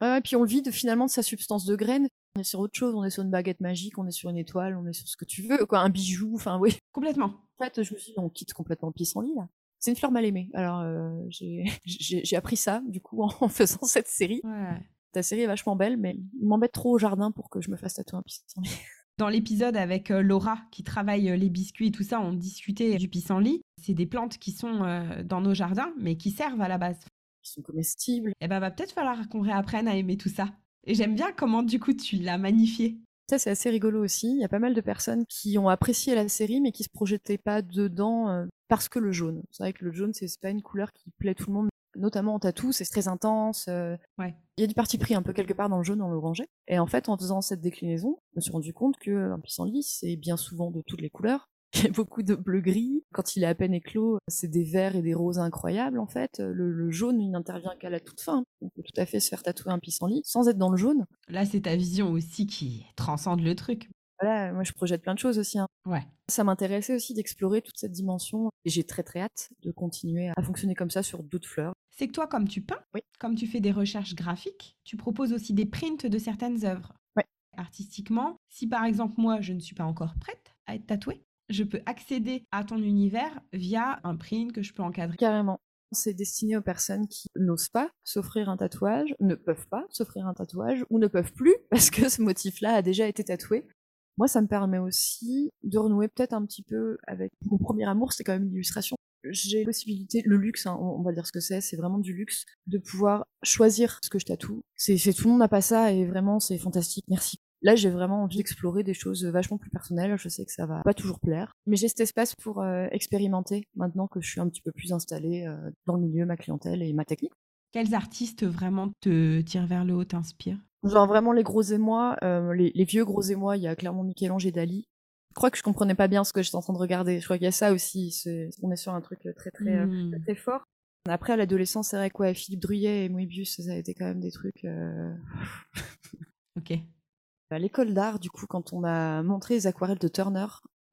Ouais, ouais, puis on vide finalement de sa substance de graine. On est sur autre chose, on est sur une baguette magique, on est sur une étoile, on est sur ce que tu veux, quoi, un bijou, enfin oui. Complètement. En fait, je me suis dit, on quitte complètement le pissenlit, là. C'est une fleur mal aimée. Alors, euh, j'ai appris ça, du coup, en faisant cette série. Ouais. Ta série est vachement belle, mais il m'embête trop au jardin pour que je me fasse tatouer un pissenlit. Dans l'épisode avec euh, Laura qui travaille euh, les biscuits et tout ça, on discutait du pissenlit. C'est des plantes qui sont euh, dans nos jardins, mais qui servent à la base. Ils sont comestibles. Et ben, va peut-être falloir qu'on réapprenne à aimer tout ça. Et j'aime bien comment, du coup, tu l'as magnifié. Ça, c'est assez rigolo aussi. Il y a pas mal de personnes qui ont apprécié la série, mais qui se projetaient pas dedans euh, parce que le jaune. C'est vrai que le jaune, c'est pas une couleur qui plaît tout le monde, notamment en tatou, c'est très intense. euh, Ouais. Il y a du parti pris un peu quelque part dans le jaune, dans l'orangé. Et en fait, en faisant cette déclinaison, je me suis rendu compte que un pissenlit, c'est bien souvent de toutes les couleurs. Il y a beaucoup de bleu-gris. Quand il est à peine éclos, c'est des verts et des roses incroyables en fait. Le, le jaune, il n'intervient qu'à la toute fin. On peut tout à fait se faire tatouer un pissenlit sans être dans le jaune. Là, c'est ta vision aussi qui transcende le truc. Voilà, moi je projette plein de choses aussi. hein. Ouais. Ça m'intéressait aussi d'explorer toute cette dimension et j'ai très très hâte de continuer à fonctionner comme ça sur d'autres fleurs. C'est que toi, comme tu peins, Oui. comme tu fais des recherches graphiques, tu proposes aussi des prints de certaines œuvres. Ouais. Artistiquement, si par exemple moi, je ne suis pas encore prête à être tatouée, je peux accéder à ton univers via un print que je peux encadrer. Carrément. C'est destiné aux personnes qui n'osent pas s'offrir un tatouage, ne peuvent pas s'offrir un tatouage ou ne peuvent plus parce que ce motif-là a déjà été tatoué. Moi, ça me permet aussi de renouer peut-être un petit peu avec mon premier amour, c'est quand même l'illustration. J'ai la possibilité, le luxe, hein, on va dire ce que c'est, c'est vraiment du luxe, de pouvoir choisir ce que je tatoue. C'est tout le monde n'a pas ça et vraiment c'est fantastique. Merci. Là, j'ai vraiment envie d'explorer des choses vachement plus personnelles. Je sais que ça va pas toujours plaire, mais j'ai cet espace pour euh, expérimenter maintenant que je suis un petit peu plus installée euh, dans le milieu, ma clientèle et ma technique. Quels artistes vraiment te tirent vers le haut, t'inspirent? Genre vraiment les gros émois, euh, les, les vieux gros émois, il y a clairement Michel-Ange et Dali. Je crois que je comprenais pas bien ce que j'étais en train de regarder. Je crois qu'il y a ça aussi. On est sur un truc très très euh, Hmm. très, très fort. Après, à l'adolescence, c'est vrai quoi, Philippe Druyet et Moebius, ça a été quand même des trucs. euh, Ok. À l'école d'art, du coup, quand on m'a montré les aquarelles de Turner,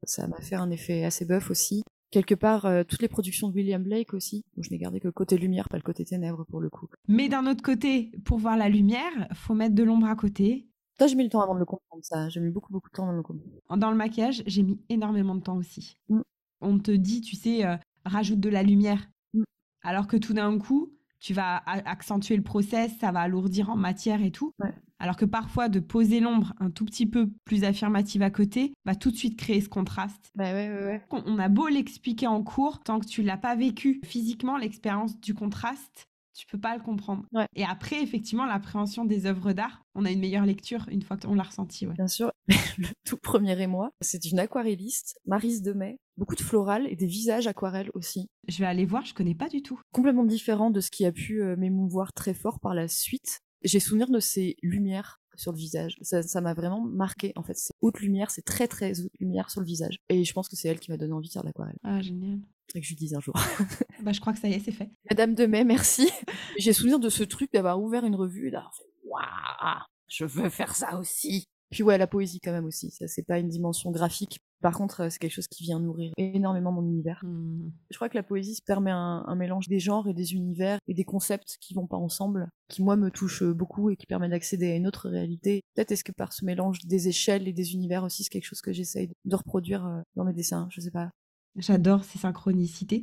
ça m'a fait un effet assez bœuf aussi. Quelque part, euh, toutes les productions de William Blake aussi. où je n'ai gardé que le côté lumière, pas le côté ténèbres pour le coup. Mais d'un autre côté, pour voir la lumière, faut mettre de l'ombre à côté. Ça, j'ai mis le temps avant de le comprendre, ça. J'ai mis beaucoup, beaucoup de temps avant de le comprendre. Dans le maquillage, j'ai mis énormément de temps aussi. Mm. On te dit, tu sais, euh, rajoute de la lumière. Mm. Alors que tout d'un coup, tu vas accentuer le process, ça va alourdir en matière et tout. Ouais. Alors que parfois, de poser l'ombre un tout petit peu plus affirmative à côté, va tout de suite créer ce contraste. Bah ouais, ouais, ouais. On a beau l'expliquer en cours, tant que tu l'as pas vécu physiquement, l'expérience du contraste, tu peux pas le comprendre. Ouais. Et après, effectivement, l'appréhension des œuvres d'art, on a une meilleure lecture une fois qu'on l'a ressenti. ouais. Bien sûr, le tout premier émoi, c'est une aquarelliste, Marise Demet. Beaucoup de floral et des visages aquarelles aussi. Je vais aller voir, je connais pas du tout. Complètement différent de ce qui a pu euh, m'émouvoir très fort par la suite. J'ai souvenir de ces lumières sur le visage. Ça ça m'a vraiment marqué. En fait, c'est haute lumière, c'est très très haute lumière sur le visage. Et je pense que c'est elle qui m'a donné envie de faire de l'aquarelle. Ah, génial. Et que je lui dise un jour. Bah, je crois que ça y est, c'est fait. Madame Demet, merci. J'ai souvenir de ce truc d'avoir ouvert une revue et d'avoir fait Waouh, je veux faire ça aussi. Puis ouais, la poésie quand même aussi. Ça, c'est pas une dimension graphique. Par contre, euh, c'est quelque chose qui vient nourrir énormément mon univers. Hmm. Je crois que la poésie se permet un, un mélange des genres et des univers et des concepts qui vont pas ensemble, qui moi me touchent beaucoup et qui permet d'accéder à une autre réalité. Peut-être est-ce que par ce mélange des échelles et des univers aussi, c'est quelque chose que j'essaye de reproduire euh, dans mes dessins. Je sais pas. J'adore ces synchronicités.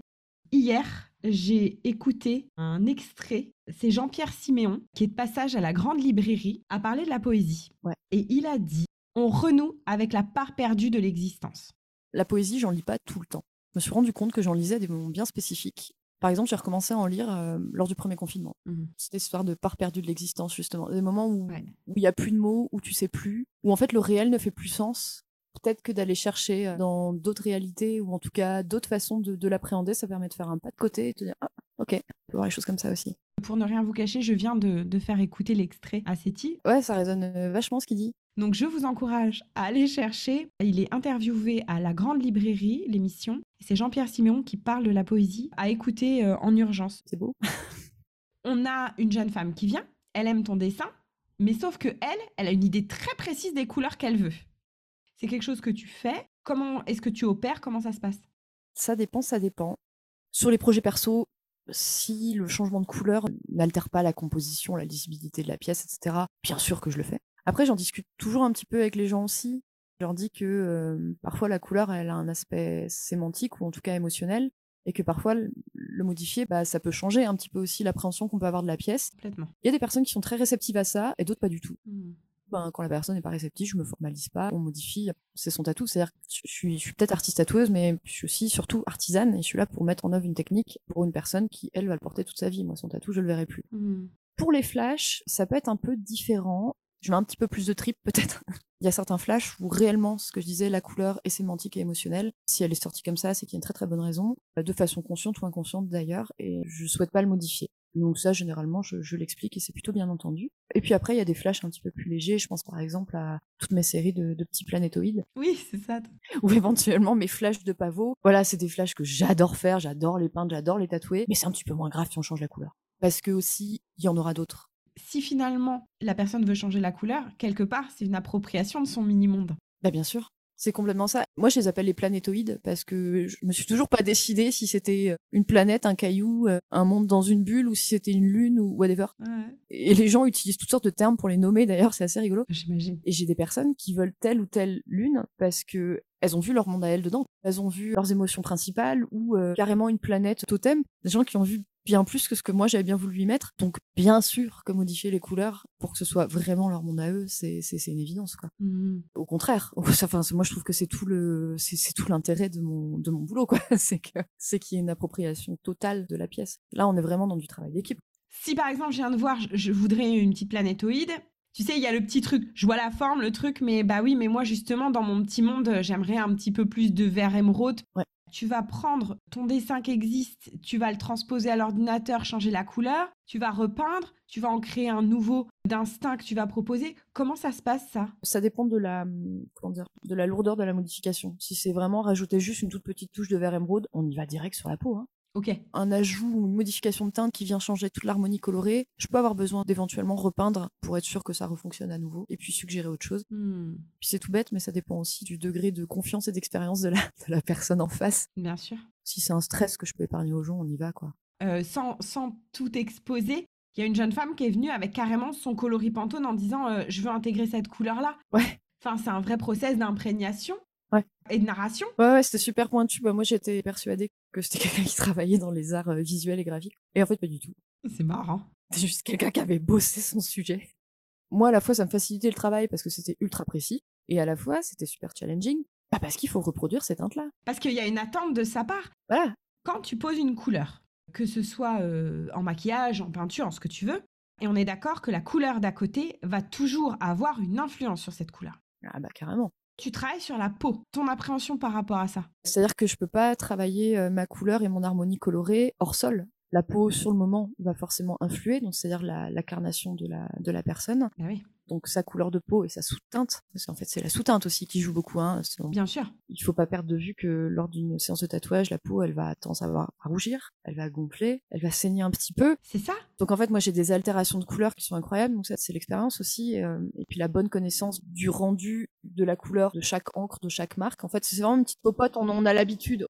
Hier, j'ai écouté un extrait. C'est Jean-Pierre Siméon, qui est de passage à la grande librairie, à parler de la poésie. Ouais. Et il a dit On renoue avec la part perdue de l'existence. La poésie, j'en lis pas tout le temps. Je me suis rendu compte que j'en lisais à des moments bien spécifiques. Par exemple, j'ai recommencé à en lire euh, lors du premier confinement. Mhm. Cette histoire de part perdue de l'existence, justement. Des moments où Ouais. où il y a plus de mots, où tu sais plus, où en fait le réel ne fait plus sens. Peut-être que d'aller chercher dans d'autres réalités, ou en tout cas d'autres façons de, de l'appréhender, ça permet de faire un pas de côté et de dire Ah, ok, on peut voir les choses comme ça aussi. Pour ne rien vous cacher, je viens de, de faire écouter l'extrait à Seti. Ouais, ça résonne euh, vachement ce qu'il dit. Donc je vous encourage à aller chercher. Il est interviewé à la Grande Librairie, l'émission. C'est Jean-Pierre Siméon qui parle de la poésie à écouter euh, en urgence. C'est beau. On a une jeune femme qui vient, elle aime ton dessin, mais sauf que elle, elle a une idée très précise des couleurs qu'elle veut. C'est quelque chose que tu fais. Comment est-ce que tu opères? Comment ça se passe? Ça dépend, ça dépend. Sur les projets perso, si le changement de couleur n'altère pas la composition, la lisibilité de la pièce, etc., bien sûr que je le fais. Après, j'en discute toujours un petit peu avec les gens aussi. Je leur dis que euh, parfois la couleur, elle a un aspect sémantique ou en tout cas émotionnel, et que parfois le modifier, bah, ça peut changer un petit peu aussi l'appréhension qu'on peut avoir de la pièce. Il y a des personnes qui sont très réceptives à ça, et d'autres pas du tout. Hmm. Ben, quand la personne n'est pas réceptive, je me formalise pas, on modifie, c'est son tatou. C'est-à-dire que je suis, je suis peut-être artiste tatoueuse, mais je suis aussi surtout artisane et je suis là pour mettre en œuvre une technique pour une personne qui, elle, va le porter toute sa vie. Moi, son tatou, je le verrai plus. Hmm. Pour les flashs, ça peut être un peu différent. Je mets un petit peu plus de trip, peut-être. Il y a certains flashs où réellement, ce que je disais, la couleur est sémantique et émotionnelle. Si elle est sortie comme ça, c'est qu'il y a une très très bonne raison, de façon consciente ou inconsciente d'ailleurs, et je souhaite pas le modifier. Donc ça, généralement, je, je l'explique et c'est plutôt bien entendu. Et puis après, il y a des flashs un petit peu plus légers. Je pense par exemple à toutes mes séries de, de petits planétoïdes. Oui, c'est ça. Ou éventuellement mes flashs de pavot. Voilà, c'est des flashs que j'adore faire, j'adore les peindre, j'adore les tatouer. Mais c'est un petit peu moins grave si on change la couleur. Parce que aussi, il y en aura d'autres. Si finalement la personne veut changer la couleur, quelque part, c'est une appropriation de son mini-monde. Bah bien sûr. C'est complètement ça. Moi, je les appelle les planétoïdes parce que je me suis toujours pas décidé si c'était une planète, un caillou, euh, un monde dans une bulle ou si c'était une lune ou whatever. Ouais, Et les gens utilisent toutes sortes de termes pour les nommer. D'ailleurs, c'est assez rigolo. j'imagine. Et j'ai des personnes qui veulent telle ou telle lune parce que elles ont vu leur monde à elles dedans. Elles ont vu leurs émotions principales ou euh, carrément une planète totem. Des gens qui ont vu bien plus que ce que moi j'avais bien voulu y mettre. Donc, bien sûr que modifier les couleurs pour que ce soit vraiment leur monde à eux, c'est une évidence quoi. Mhm. Au contraire, enfin moi je trouve que c'est tout le c'est c'est tout l'intérêt de mon de mon boulot quoi. C'est que c'est qu'il y ait une appropriation totale de la pièce. Là, on est vraiment dans du travail d'équipe. Si par exemple je viens de voir, je, je voudrais une petite planétoïde. Tu sais, il y a le petit truc. Je vois la forme, le truc, mais bah oui, mais moi justement dans mon petit monde, j'aimerais un petit peu plus de vert émeraude. Ouais. Tu vas prendre ton dessin qui existe, tu vas le transposer à l'ordinateur, changer la couleur, tu vas repeindre, tu vas en créer un nouveau d'instinct que tu vas proposer. Comment ça se passe ça? Ça dépend de la hum, comment dire de la lourdeur de la modification. Si c'est vraiment rajouter juste une toute petite touche de vert émeraude, on y va direct sur la peau. Hein. Un ajout ou une modification de teinte qui vient changer toute l'harmonie colorée, je peux avoir besoin d'éventuellement repeindre pour être sûr que ça refonctionne à nouveau et puis suggérer autre chose. Hmm, Puis c'est tout bête, mais ça dépend aussi du degré de confiance et d'expérience de la, de la personne en face. bien sûr. Si c'est un stress que je peux épargner aux gens, on y va quoi. Euh, sans, sans tout exposer, il y a une jeune femme qui est venue avec carrément son coloris Pantone en disant euh, Je veux intégrer cette couleur-là. Ouais. Enfin, c'est un vrai process d'imprégnation. Et de narration? Ouais, ouais, c'était super pointu. Bah, moi, j'étais persuadée que c'était quelqu'un qui travaillait dans les arts euh, visuels et graphiques. Et en fait, pas du tout. C'est marrant. C'est juste quelqu'un qui avait bossé son sujet. Moi, à la fois, ça me facilitait le travail parce que c'était ultra précis. Et à la fois, c'était super challenging. Bah, parce qu'il faut reproduire ces teintes-là. Parce qu'il y a une attente de sa part. Voilà. Quand tu poses une couleur, que ce soit euh, en maquillage, en peinture, en ce que tu veux, et on est d'accord que la couleur d'à côté va toujours avoir une influence sur cette couleur. Ah, bah, carrément. Tu travailles sur la peau, ton appréhension par rapport à ça? C'est-à-dire que je peux pas travailler euh, ma couleur et mon harmonie colorée hors sol. La peau, sur le moment, va forcément influer, donc c'est-à-dire la, la carnation de la, de la personne. Ah oui, Donc sa couleur de peau et sa sous-teinte, parce qu'en fait c'est la sous-teinte aussi qui joue beaucoup. Hein. Bien sûr. Il faut pas perdre de vue que lors d'une séance de tatouage, la peau, elle va tendance à, avoir- à rougir, elle va gonfler, elle va saigner un petit peu. C'est ça Donc en fait, moi j'ai des altérations de couleurs qui sont incroyables, donc ça c'est l'expérience aussi, euh, et puis la bonne connaissance du rendu de la couleur de chaque encre, de chaque marque. En fait, c'est vraiment une petite popote, on en a l'habitude.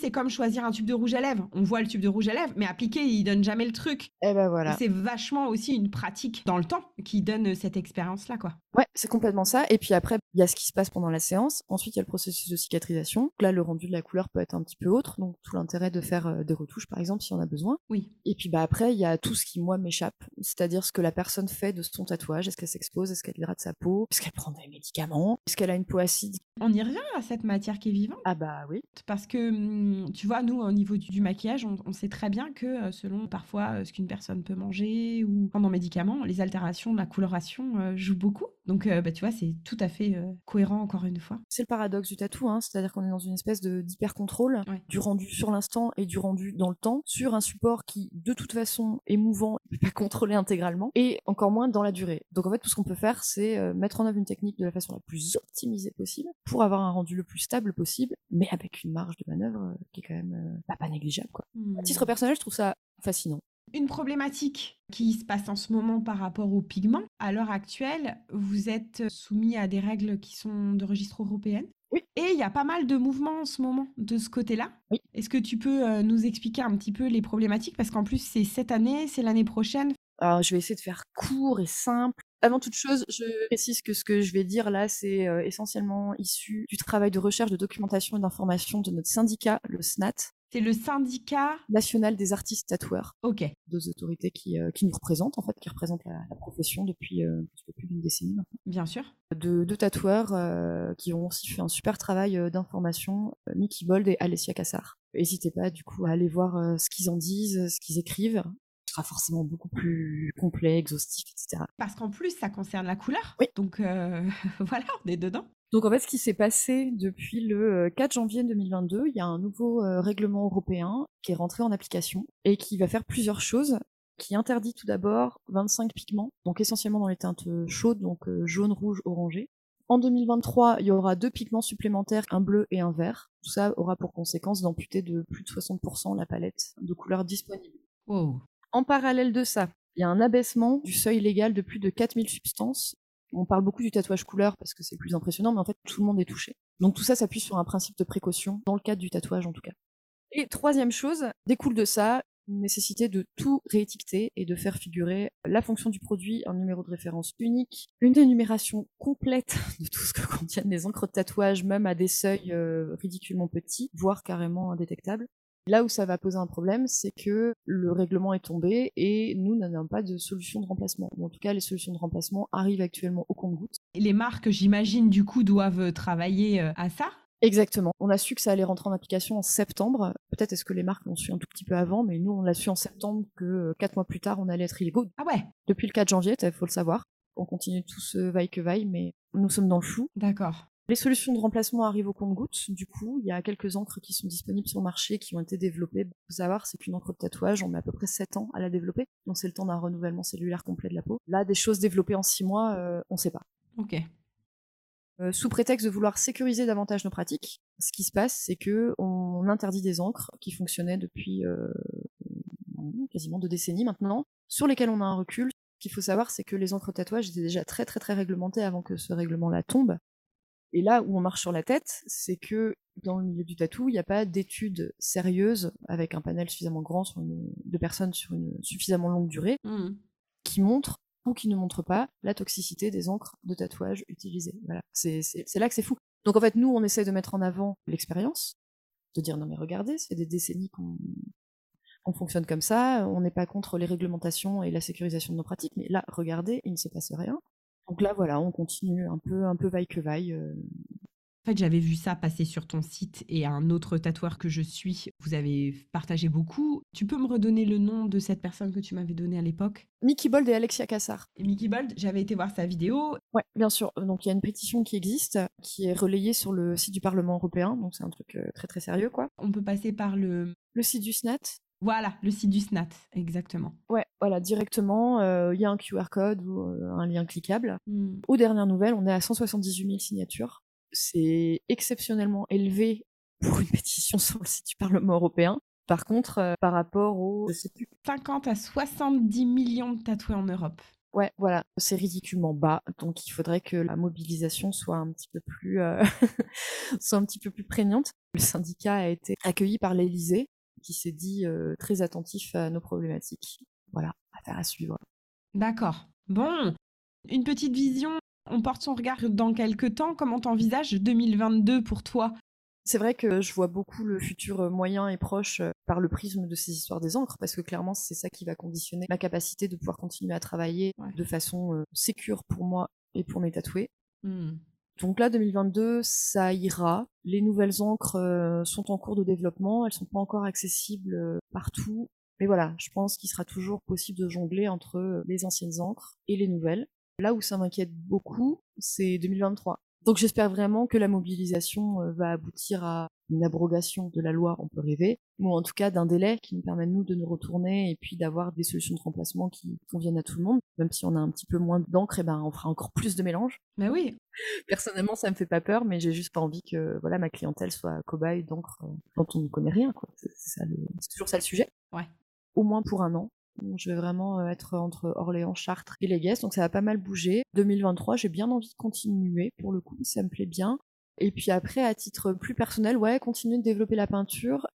C'est comme choisir un tube de rouge à lèvres. On voit le tube de rouge à lèvres, mais appliqué, il donne jamais le truc. Et ben voilà. C'est vachement aussi une pratique dans le temps qui donne cette expérience-là, quoi. Ouais, c'est complètement ça. Et puis après, il y a ce qui se passe pendant la séance. Ensuite, il y a le processus de cicatrisation. Donc Là, le rendu de la couleur peut être un petit peu autre, donc tout l'intérêt de faire euh, des retouches, par exemple, si on a besoin. Oui. Et puis bah après, il y a tout ce qui moi m'échappe, c'est-à-dire ce que la personne fait de son tatouage. Est-ce qu'elle s'expose? Est-ce qu'elle hydrate sa peau? Est-ce qu'elle prend des médicaments? Est-ce qu'elle a une peau acide? On y revient à cette matière qui est vivante? Ah bah oui. Parce que, hum, tu vois, nous, au niveau du, du maquillage, on, on sait très bien que euh, selon parfois euh, ce qu'une personne peut manger ou pendant médicaments, les altérations de la coloration euh, jouent beaucoup. Donc, euh, bah, tu vois, c'est tout à fait euh, cohérent, encore une fois. C'est le paradoxe du tatou, hein, c'est-à-dire qu'on est dans une espèce d'hyper-contrôle Ouais. du rendu sur l'instant et du rendu dans le temps, sur un support qui, de toute façon, est mouvant, ne peut pas contrôler intégralement, et encore moins dans la durée. Donc en fait, tout ce qu'on peut faire, c'est mettre en œuvre une technique de la façon la plus optimisée possible, pour avoir un rendu le plus stable possible, mais avec une marge de manœuvre qui est quand même euh, bah, pas négligeable. Quoi. À titre personnel, je trouve ça fascinant. Une problématique qui se passe en ce moment par rapport aux pigments, à l'heure actuelle, vous êtes soumis à des règles qui sont de registre européen. Oui. Et il y a pas mal de mouvements en ce moment de ce côté-là. Oui. Est-ce que tu peux euh, nous expliquer un petit peu les problématiques? Parce qu'en plus, c'est cette année, c'est l'année prochaine. Alors, je vais essayer de faire court et simple. Avant toute chose, je précise que ce que je vais dire là, c'est euh, essentiellement issu du travail de recherche, de documentation et d'information de notre syndicat, le SNAT, C'est le syndicat. national des artistes tatoueurs, Ok. deux autorités qui, euh, qui nous représentent, en fait, qui représentent la, la profession depuis euh, un petit peu plus d'une décennie maintenant. Bien sûr. De deux tatoueurs euh, qui ont aussi fait un super travail d'information, Mickey Bold et Alessia Cassar. N'hésitez pas, du coup, à aller voir ce qu'ils en disent, ce qu'ils écrivent. Sera forcément beaucoup plus complet, exhaustif, etc. Parce qu'en plus, ça concerne la couleur. Oui. Donc euh, voilà, on est dedans. Donc en fait, ce qui s'est passé depuis le euh, 4 janvier 2022, il y a un nouveau euh, règlement européen qui est rentré en application et qui va faire plusieurs choses. qui interdit tout d'abord 25 pigments, donc essentiellement dans les teintes chaudes, donc euh, jaune, rouge, orangé. En 2023, il y aura deux pigments supplémentaires, un bleu et un vert. Tout ça aura pour conséquence d'amputer de plus de 60% la palette de couleurs disponibles. En parallèle de ça, il y a un abaissement du seuil légal de plus de 4000 substances. On parle beaucoup du tatouage couleur parce que c'est plus impressionnant, mais en fait tout le monde est touché. Donc tout ça s'appuie sur un principe de précaution, dans le cadre du tatouage en tout cas. Et troisième chose, découle de ça une nécessité de tout réétiqueter et de faire figurer la fonction du produit, un numéro de référence unique, une énumération complète de tout ce que contiennent les encres de tatouage, même à des seuils euh, ridiculement petits, voire carrément indétectables. Là où ça va poser un problème, c'est que le règlement est tombé et nous n'avons pas de solution de remplacement. en tout cas, les solutions de remplacement arrivent actuellement au compte-gouttes. Les marques, j'imagine, du coup, doivent travailler euh, à ça? Exactement. On a su que ça allait rentrer en application en septembre. Peut-être est-ce que les marques l'ont su un tout petit peu avant, mais nous, on l'a su en septembre que euh, quatre mois plus tard, on allait être illégaux. Ah ouais? Depuis le 4 janvier, il faut le savoir. On continue tous vaille que vaille, mais nous sommes dans le flou. D'accord. Les solutions de remplacement arrivent au compte-gouttes. Du coup, il y a quelques encres qui sont disponibles sur le marché, qui ont été développées. Faut savoir, c'est qu'une encre de tatouage, on met à peu près 7 ans à la développer. Donc c'est le temps d'un renouvellement cellulaire complet de la peau. Là, des choses développées en 6 mois, euh, on sait pas. Ok. Euh, sous prétexte de vouloir sécuriser davantage nos pratiques, ce qui se passe, c'est que on interdit des encres qui fonctionnaient depuis euh, quasiment deux décennies maintenant, sur lesquelles on a un recul. Ce qu'il faut savoir, c'est que les encres tatouage étaient déjà très très très réglementées avant que ce règlement-là tombe. Et là où on marche sur la tête, c'est que dans le milieu du tatou, il n'y a pas d'études sérieuses avec un panel suffisamment grand de personnes sur une suffisamment longue durée mmh. qui montrent ou qui ne montre pas la toxicité des encres de tatouage utilisées. Voilà, c'est là que c'est fou. Donc en fait, nous, on essaie de mettre en avant l'expérience, de dire non mais regardez, c'est des décennies qu'on fonctionne comme ça, on n'est pas contre les réglementations et la sécurisation de nos pratiques, mais là, regardez, il ne se passe rien. Donc là, voilà, on continue un peu, un peu vaille que vaille. Euh, en fait, j'avais vu ça passer sur ton site et un autre tatoueur que je suis, vous avez partagé beaucoup. Tu peux me redonner le nom de cette personne que tu m'avais donné à l'époque? Mickey Bold et Alexia Cassar. Et Mickey Bold, j'avais été voir sa vidéo. Ouais, bien sûr. Donc il y a une pétition qui existe, qui est relayée sur le site du Parlement européen. Donc c'est un truc euh, très très sérieux, quoi. On peut passer par le... Le site du SNAT. Voilà, le site du SNAT, exactement. Ouais, voilà, directement, euh, il y a un QR code ou euh, un lien cliquable. Hmm. Aux dernières nouvelles, on est à 178 000 signatures c'est exceptionnellement élevé pour une pétition sur le site du Parlement européen. Par contre, euh, par rapport aux 50 à 70 millions de tatoués en Europe. Ouais, voilà, c'est ridiculement bas. Donc il faudrait que la mobilisation soit un petit peu plus, euh, soit un petit peu plus prégnante. Le syndicat a été accueilli par l'Élysée, qui s'est dit euh, très attentif à nos problématiques. Voilà, affaire à suivre. D'accord. Bon, une petite vision on porte son regard dans quelques temps. Comment t'envisages 2022 pour toi? C'est vrai que je vois beaucoup le futur euh, moyen et proche euh, par le prisme de ces histoires des encres, parce que clairement, c'est ça qui va conditionner ma capacité de pouvoir continuer à travailler de façon euh, sécure pour moi et pour mes tatoués. Mmh. Donc là, 2022, ça ira. Les nouvelles encres sont en cours de développement, elles sont pas encore accessibles partout. Mais voilà, je pense qu'il sera toujours possible de jongler entre les anciennes encres et les nouvelles. Là où ça m'inquiète beaucoup, c'est 2023. Donc j'espère vraiment que la mobilisation euh, va aboutir à une abrogation de la loi, on peut rêver, ou en tout cas d'un délai qui nous permette nous de nous retourner et puis d'avoir des solutions de remplacement qui conviennent à tout le monde. Même si on a un petit peu moins d'encre, et eh ben on fera encore plus de mélange. Mais oui. Personnellement, ça me fait pas peur, mais j'ai juste pas envie que voilà ma clientèle soit cobaye d'encre euh, dont on ne connaît rien. C'est toujours ça le sujet. Ouais. Au moins pour un an, je vais vraiment euh, être entre Orléans, Chartres et Guesses, donc ça va pas mal bouger. 2023, j'ai bien envie de continuer, pour le coup, ça me plaît bien. Et puis après, à titre plus personnel, ouais, continuer de développer la peinture.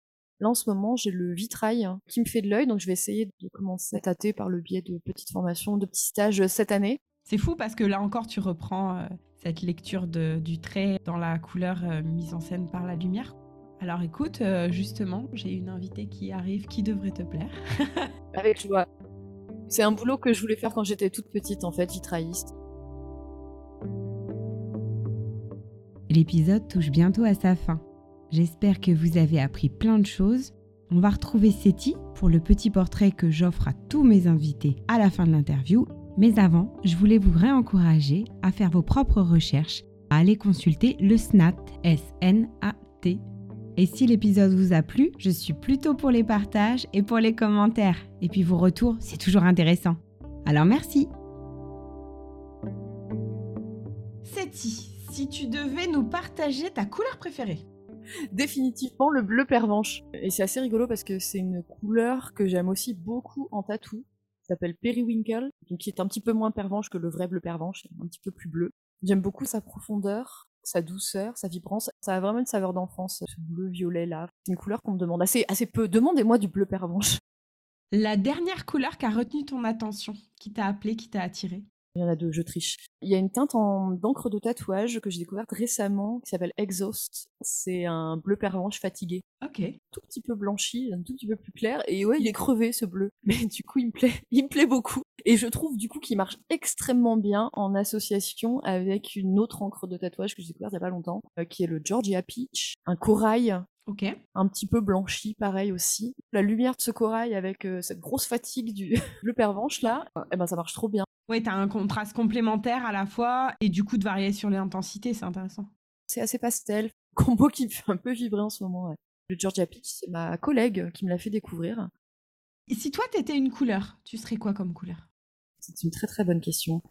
Là, en ce moment, j'ai le vitrail qui me fait de l'œil, donc je vais essayer de commencer à tâter par le biais de petites formations, de petits stages euh, cette année. C'est fou parce que là encore, tu reprends euh, cette lecture du trait dans la couleur mise en scène par la lumière. Alors écoute, euh, justement, j'ai une invitée qui arrive qui devrait te plaire. Avec joie. C'est un boulot que je voulais faire quand j'étais toute petite, en fait, vitrailliste. L'épisode touche bientôt à sa fin. J'espère que vous avez appris plein de choses. On va retrouver Seti pour le petit portrait que j'offre à tous mes invités à la fin de l'interview. Mais avant, je voulais vous réencourager à faire vos propres recherches, à aller consulter le SNAT, S-N-A-T Et si l'épisode vous a plu, je suis plutôt pour les partages et pour les commentaires. Et puis vos retours, c'est toujours intéressant. Alors merci. Seti, si tu devais nous partager ta couleur préférée Définitivement le bleu pervenche. Et c'est assez rigolo parce que c'est une couleur que j'aime aussi beaucoup en tatou. S'appelle Periwinkle, donc qui est un petit peu moins pervenche que le vrai bleu pervenche, un petit peu plus bleu. J'aime beaucoup sa profondeur, sa douceur, sa vibrance. Ça a vraiment une saveur d'enfance, ce bleu violet là. C'est une couleur qu'on me demande assez, assez peu. Demandez-moi du bleu pervenche. La dernière couleur qui a retenu ton attention, qui t'a appelé, qui t'a attiré? Il y en a deux, je triche. Il y a une teinte en d'encre de tatouage que j'ai découverte récemment qui s'appelle Exhaust. C'est un bleu pervenche fatigué. Ok. Tout petit peu blanchi, un tout petit peu plus clair. Et ouais, il est crevé ce bleu. Mais du coup, il me plaît. Il me plaît beaucoup. Et je trouve du coup qu'il marche extrêmement bien en association avec une autre encre de tatouage que j'ai découverte il y a pas longtemps, euh, qui est le Georgia Peach. Un corail Ok. un petit peu blanchi, pareil aussi. La lumière de ce corail avec euh, cette grosse fatigue du bleu pervenche là, eh ben ça marche trop bien. Ouais, t'as un contraste complémentaire à la fois et du coup de varier sur l'intensité, c'est intéressant. C'est assez pastel, combo qui me fait un peu vibrer en ce moment. ouais. Le Georgia Peach, c'est ma collègue qui me l'a fait découvrir. Si toi t'étais une couleur, tu serais quoi comme couleur? C'est une très très bonne question.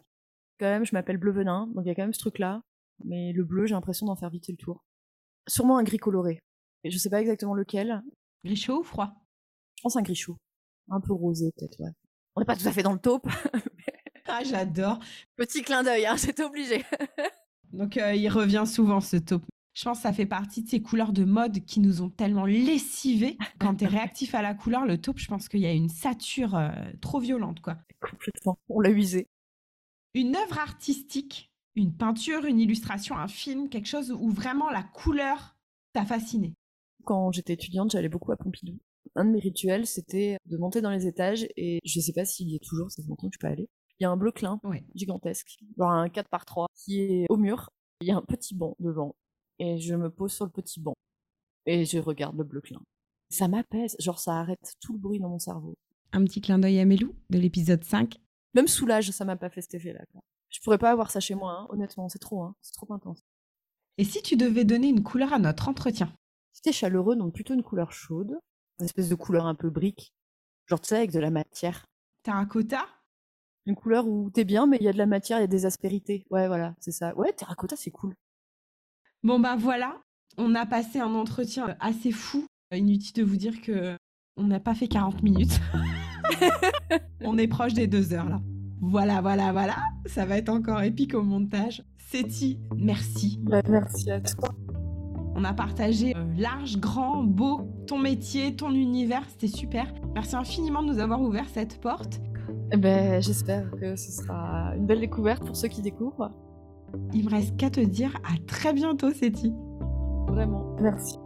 Quand même, je m'appelle Bleu Venin, donc il y a quand même ce truc-là. Mais le bleu, j'ai l'impression d'en faire vite le tour. Sûrement un gris coloré. Et je sais pas exactement lequel. Gris chaud ou froid? Je pense un gris chaud. Un peu rosé peut-être, ouais. On n'est pas tout à fait dans le taupe. Ah, j'adore. Petit clin d'œil, hein, c'est obligé. Donc euh, il revient souvent ce taupe. Je pense que ça fait partie de ces couleurs de mode qui nous ont tellement lessivés. Quand t'es réactif à la couleur, le taupe, je pense qu'il y a une sature euh, trop violente, quoi. Complètement. On l'a usé. Une œuvre artistique, une peinture, une illustration, un film, quelque chose où vraiment la couleur t'a fasciné. Quand j'étais étudiante, j'allais beaucoup à Pompidou. Un de mes rituels, c'était de monter dans les étages et je sais pas s'il y est toujours, ça fait longtemps que je peux aller. Il y a un bleu clin Ouais. gigantesque, genre un 4 par 3 qui est au mur. Il y a un petit banc devant et je me pose sur le petit banc et je regarde le bleu clin. Ça m'apaise, genre ça arrête tout le bruit dans mon cerveau. Un petit clin d'œil à Mélou de l'épisode 5. Même soulage, ça m'a pas fait cet effet-là. Je pourrais pas avoir ça chez moi, hein, honnêtement, c'est trop, hein, c'est trop intense. Et si tu devais donner une couleur à notre entretien? C'était chaleureux, donc plutôt une couleur chaude, une espèce de couleur un peu brique, genre tu sais avec de la matière. Terracotta Une couleur où t'es bien, mais il y a de la matière, il y a des aspérités. Ouais, voilà, c'est ça. Ouais, terracotta, c'est cool. Bon ben voilà, on a passé un entretien assez fou. Inutile de vous dire que on n'a pas fait 40 minutes. on est proche des deux heures là. Voilà, voilà, voilà. Ça va être encore épique au montage. Seti, merci. Bah, merci à toi. On a partagé euh, large, grand, beau, ton métier, ton univers, c'était super. Merci infiniment de nous avoir ouvert cette porte. Eh ben, j'espère que ce sera une belle découverte pour ceux qui découvrent. Il me reste qu'à te dire à très bientôt, Seti. Vraiment. Merci.